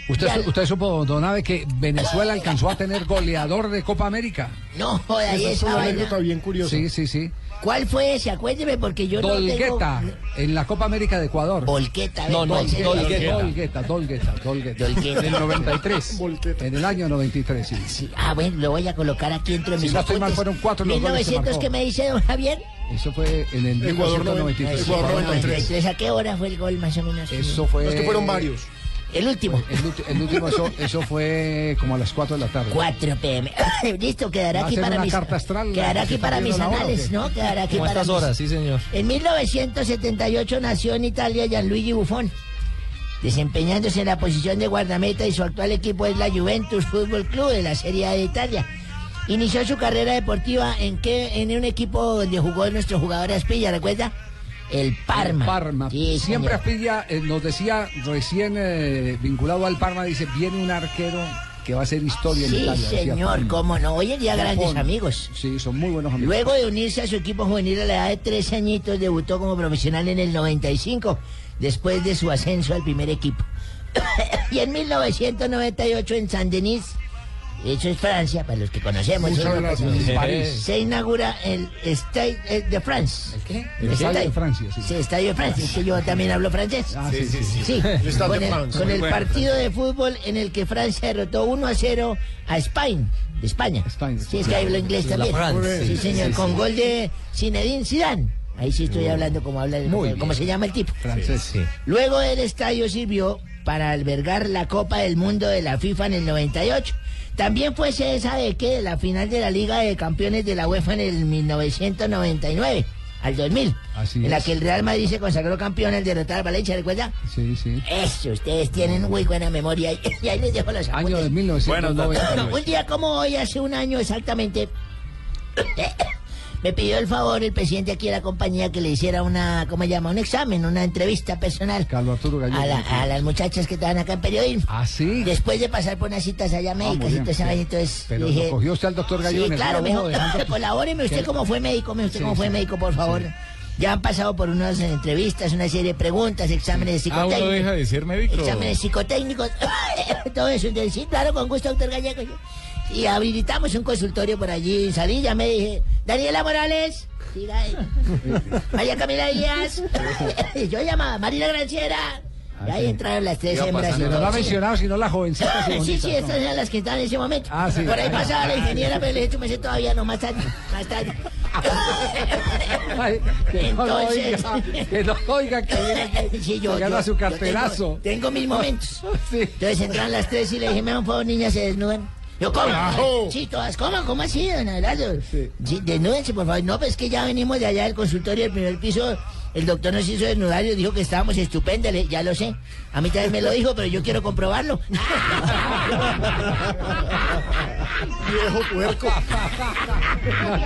¿Usted, Ya- usted supo, Don Abe, que Venezuela alcanzó a tener goleador de Copa América? No, y Esa es una anécdota bien curiosa. Sí, sí, sí. ¿Cuál fue ese? Acuérdeme porque yo no Dolgueta, tengo... en la Copa América de Ecuador. Volqueta. No, no. Dolgueta. Dolgueta, Dolgueta, Dolgueta. Dolgueta. En el 93. En el año 93, sí. Sí, Ah, bueno, lo voy a colocar aquí entre Si mis no estoy mal, fueron cuatro los goles que 1900, marcó. ¿qué me dice don Javier? Eso fue en el Ecuador 1993. Ecuador 93. ¿A qué hora fue el gol más o menos? Eso fue. Es que fueron varios. El último. El, último, eso, eso fue como a las 4 de la tarde. 4 pm. Listo, quedará ¿Va a aquí para mis... carta astral? Quedará ¿Se aquí para mis hora anales, qué? ¿no? Quedará aquí Como para estas mis... horas, sí, señor. En 1978 nació en Italia Gianluigi Buffon, desempeñándose en la posición de guardameta y su actual equipo es la Juventus Fútbol Club de la Serie A de Italia. Inició su carrera deportiva en que en un equipo donde jugó nuestro jugador Aspilla, ¿recuerda? El Parma. Parma. Sí, Siempre. Aspilla eh, nos decía, recién eh, vinculado al Parma, dice, viene un arquero que va a hacer historia en Sí, Italia. decía señor, cómo no. Hoy en día grandes amigos. Sí, son muy buenos amigos. Luego de unirse a su equipo juvenil a la edad de 13 añitos, debutó como profesional en el 95, después de su ascenso al primer equipo. y en 1998 en Saint-Denis, eso es Francia, para los que conocemos, Muchas gracias. París. se inaugura el Stade de France. ¿El qué? El Estadio de Francia, sí. Sí, Estadio de Francia, es que yo también hablo francés. Ah, sí, sí, sí. Sí, El Stade con de el, France. con Muy el bueno. partido de fútbol en el que Francia derrotó 1 a 0 a España, de España. España, Sí, es que hablo inglés también. France, Sí, señor, sí, con gol de Zinedine Zidane. Ahí sí estoy hablando como habla el, Muy como, se llama el tipo. Francés. Sí. Luego el estadio sirvió para albergar la Copa del Mundo de la FIFA en el 98. También fue sede, ¿sabe qué? La final de la Liga de Campeones de la UEFA en el 1999 al 2000. Así en la es. que el Real Madrid se consagró campeón al derrotar al Valencia, ¿recuerda? Sí, sí. Eso, ustedes tienen muy buena memoria. Y ahí les dejo los Año apuntes. de 1990. Bueno, un día como hoy, hace un año exactamente, me pidió el favor el presidente aquí de la compañía que le hiciera una, ¿cómo se llama? Un examen, una entrevista personal Carlos Arturo Gallego. a, la- a las muchas que estaban acá en periodismo. Ah, sí. Después de pasar por unas citas allá médicas y todo esa entonces Pero dije... lo cogió usted al doctor Gallego Sí, claro, dejando que- colabóreme usted como fue médico, me usted Sí, como fue sí. médico, por favor. Ya han pasado por unas entrevistas, una serie de preguntas, exámenes Ah, uno psicotécnicos. deja de ser médico. Exámenes psicotécnicos, todo eso. Entonces, sí, claro, con gusto, doctor Gallego. Y habilitamos un consultorio por allí. Salí, ya me dije, Daniela Morales. siga ahí. María Camila Díaz. Yo llamaba Marina Granciera. Y ahí entraron las tres hembras. no todo, ha mencionado sino las jovencitas y Sí, bonitas, sí, estas eran las que estaban en ese momento. Ah, sí. Por ahí pasaba la ingeniera, pero le dije, tú me sé todavía, no, más tarde, más tarde. Ay, que no Entonces- oiga, que no oiga que viene aquí, Sí, yo, yo- su carterazo. Tengo, tengo mis momentos. Entonces entran las tres y le dije, me un favor, niñas, se desnudan. Yo, ¿cómo? Carajo. Sí, todas, ¿cómo? ¿Cómo así, don Abelardo? Sí, desnúdense, por favor. No, pues que ya venimos de allá del consultorio del primer piso. El doctor nos hizo desnudar y dijo que estábamos estupendos. Le- Ya lo sé. A mí también me lo dijo, pero yo quiero comprobarlo. Viejo puerco.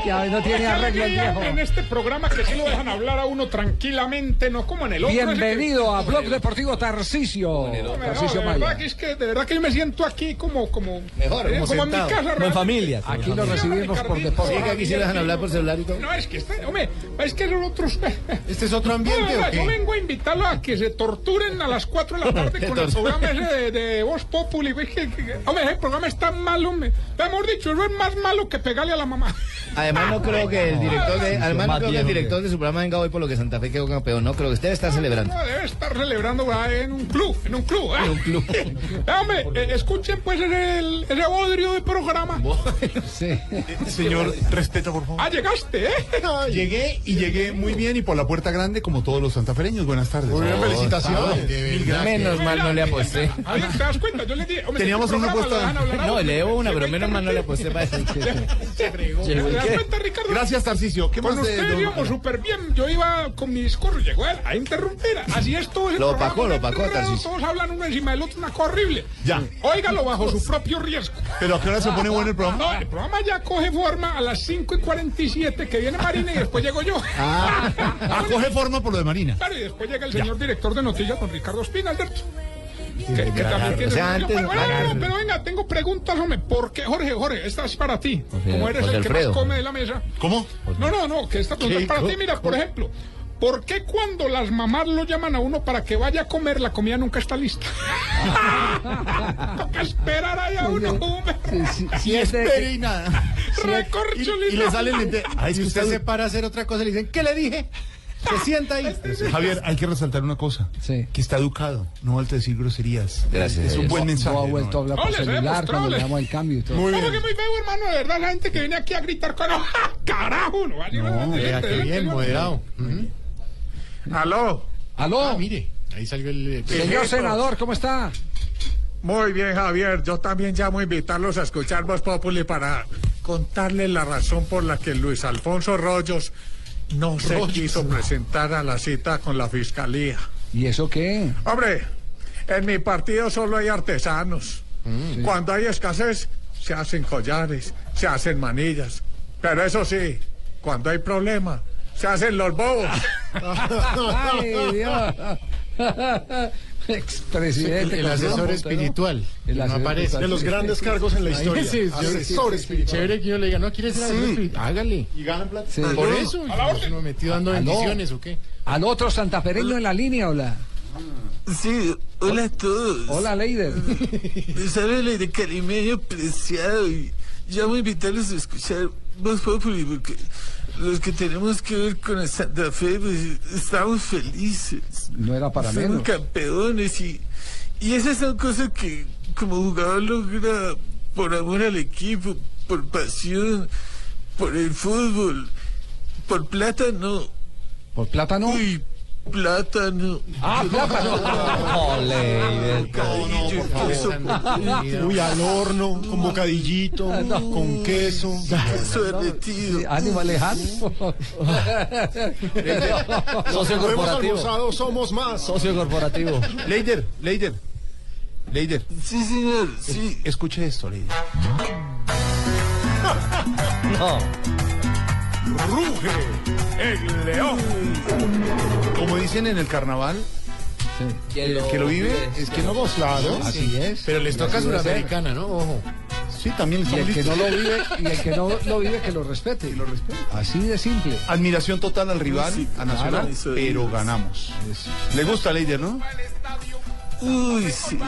Que no tiene arreglo el viejo. En este programa que sí lo dejan hablar a uno tranquilamente, no como en el otro. que- Bienvenido a Blog Deportivo Tarcisio. No, Tarcisio de Maya. verdad que es que de verdad que yo me siento aquí como como Mejor, eh, como como en mi casa Como en familia, Aquí lo recibimos por deporte. Sí, que aquí sí dejan hablar por celular y todo. No, es que este, hombre, es que los otros ¿Este es otro ambiente No, no, o qué? Yo vengo a invitarlo a que se torturen a las 4 de la tarde con el programa ese de, de Voz Populi. Es que- que- hombre, ese programa es tan malo, hombre. Hemos dicho, eso es más malo que pegarle a la mamá. Además no creo que el director de, además no creo que el director de su programa venga hoy por lo que Santa Fe quedó campeón. No creo que usted debe estar celebrando. No, debe estar celebrando en un club, en un club. En un club. hombre, eh, escuchen pues ese, el- ese bodrio de programa. Sí. Señor, respeta, por favor. Ah, llegaste, ¿eh? Llegué y llegué muy bien y por la puerta grande como todos los santafereños. Buenas tardes. Muy bien, felicitaciones. Menos mal no le aposté. A ver, ¿te das cuenta? Yo le dije, Teníamos una apuesta. No, le debo una, pero menos mal no le aposté para eso. Se fregó. ¿Te das cuenta, Ricardo? Gracias, Tarcicio. ¿Qué Con más de ustedes don- íbamos súper bien. Yo iba con mi discurso, llegó él a interrumpir. Así es todo Lo opacó, lo opacó, enredo, Tarcisio. Todos hablan uno encima del otro, una cosa horrible. Ya. Óigalo bajo su propio riesgo. Pero a qué hora se pone bueno el programa. No, el programa ya coge forma a las 5 y 47 que viene Marina y después llego yo. Ah, ah, coge forma por lo de Marina. Claro, y después llega el señor director de noticias, don Ricardo Espina, Alberto. Que, que también tiene o sea, antes- pero, bueno, claro. no, pero venga, tengo preguntas, hombre. ¿Por qué, Jorge, Jorge, esta es para ti? Como eres José el que más come de la mesa. ¿Cómo? No, no, no, que esta pregunta es para ti. Mira, por ejemplo, ¿por qué cuando las mamás lo llaman a uno para que vaya a comer, la comida nunca está lista? Toca esperar ahí a uno, hombre. Y espere y nada. Recorcholis, Y, y le salen. Ay, Si usted se para a hacer otra cosa, le dicen, ¿qué le dije? Se sienta ahí. Javier, hay que resaltar una cosa. Sí. Que está educado. No falta decir groserías. Gracias, Es un buen mensaje. No ha vuelto a hablar por celular cuando le damos el cambio y todo. Muy ¿Cómo bien. que muy feo, hermano? De verdad, la gente que viene aquí a gritar con... ¡Ja, ¡Carajo! No, vea qué bien, moderado. ¡Aló! ¡Aló! Ah, mire, ahí salió el... Señor senador, ¿cómo está? Muy bien, Javier. Yo también llamo a invitarlos a escuchar Voz Populi para contarles la razón por la que Luis Alfonso Rollos no se quiso presentar a la cita con la fiscalía. ¿Y eso qué? Hombre, en mi partido solo hay artesanos. Mm. Cuando hay escasez, se hacen collares, se hacen manillas. Pero eso sí, cuando hay problema, se hacen los bobos. ¡Ay, Dios! Expresidente. El asesor espiritual. El no aparece. De los grandes cargos en la historia. Sí, sí, Asesor espiritual. Chévere que yo le diga, no, ¿quieres ser asesor espiritual? Hágale. Y ganan plata. Sí. Por eso. A la orden. Yo me metí dando bendiciones, ¿o qué? ¿Al otro santafereño en la línea, hola? Sí, hola a todos. Hola, Leider. El aire carimeño preciado y llamo a invitarlos a escuchar Voz Populi porque los que tenemos que ver con el Santa Fe pues, estamos felices. No era para Somos menos. campeones y, y esas son cosas que como jugador logra por amor al equipo, por pasión, por el fútbol, por plata no. ¿Por plata no? Uy, Plátano. Ah, plátano. No. Bocadillo, queso. Uy, al horno, con bocadillito, con queso. Queso derretido. Ánimo. Socio corporativo. almorzado, somos más. Socio corporativo. Leider, Leider, Leider. Sí, señor, sí. Escuche esto, Leider. No. Ruge el león. Como dicen en el carnaval, el que lo vive es que no goza. Claro. Así es. Pero les toca suramericana, ¿no? Ojo. Sí, también Y el que no lo vive, y el que no lo vive, que lo respete. lo respete. Así de simple. Admiración total al rival, Sí, a Nacional, claro, pero ganamos. Le gusta Leider, ¿no? Uy, sí.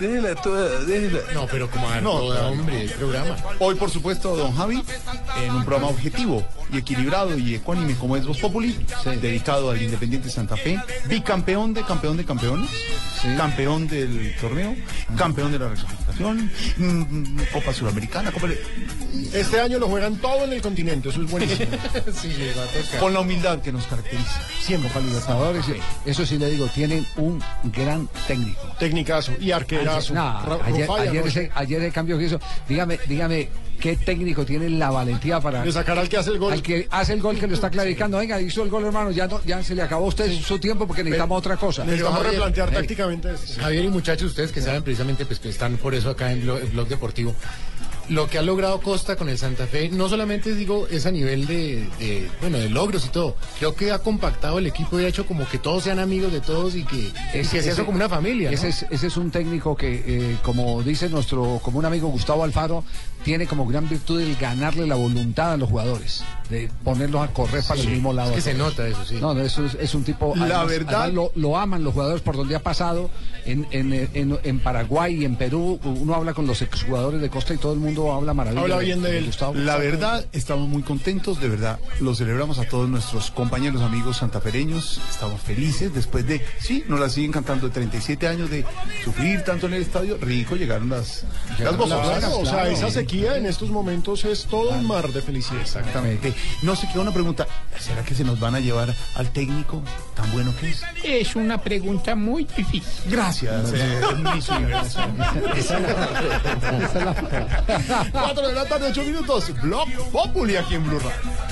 Déjela toda, déjela. No, pero como a No, toda, hombre, el programa. Hoy, por supuesto, don Javi, en un programa objetivo y equilibrado y ecuánime como es Voz Populi, dedicado al Independiente Santa Fe, bicampeón de campeón de campeones, campeón del torneo, campeón de la reclasificación, mm, Copa Suramericana, Copa de- Este año lo juegan todo en el continente, eso es buenísimo. sí, con la humildad que nos caracteriza. Siempre para Libertadores. Eso sí le digo, tienen un gran técnico. Tecnicazo y arquerazo. Ayer, ayer Arroyo. ese, ayer el cambio que hizo. Dígame, dígame, ¿qué técnico tiene la valentía para. De sacar al que hace el gol. Al que hace el gol que lo está clarificando. Venga, hizo el gol, hermano. Ya, no, ya se le acabó a usted su tiempo porque necesitamos otra cosa. Necesitamos Javier, replantear eh, tácticamente esto. Javier y muchachos, ustedes que saben precisamente pues, que están por eso acá en Blog, en Blog Deportivo, lo que ha logrado Costa con el Santa Fe, no solamente digo es a nivel de, de, bueno, de logros y todo, creo que ha compactado el equipo y ha hecho como que todos sean amigos de todos y que, y que sea eso como una familia. ¿no? Ese es, ese es un técnico que, eh, como dice nuestro común amigo Gustavo Alfaro, tiene como gran virtud el ganarle la voluntad a los jugadores, de ponerlos a correr para el mismo lado. Es que se nota eso, sí. No, no, eso es, es un tipo. La verdad- además lo, lo aman los jugadores por donde ha pasado. En, en, en, en Paraguay y en Perú, uno habla con los exjugadores de Costa y todo el mundo habla maravilla. Habla bien de él. Gustavo. La verdad, estamos muy contentos, de verdad, lo celebramos a todos nuestros compañeros, amigos santafereños, estamos felices después de, sí, nos la siguen cantando, 37 años de sufrir tanto en el estadio, rico, llegaron las, las gozosas. Claro, o sea, esa en estos momentos es todo un mar de felicidad. Exactamente. No sé qué, una pregunta, ¿será que se nos van a llevar al técnico tan bueno que es? Es una pregunta muy difícil. Gracias. Cuatro de la tarde, ocho minutos, Blog Populi aquí en Blue Radio.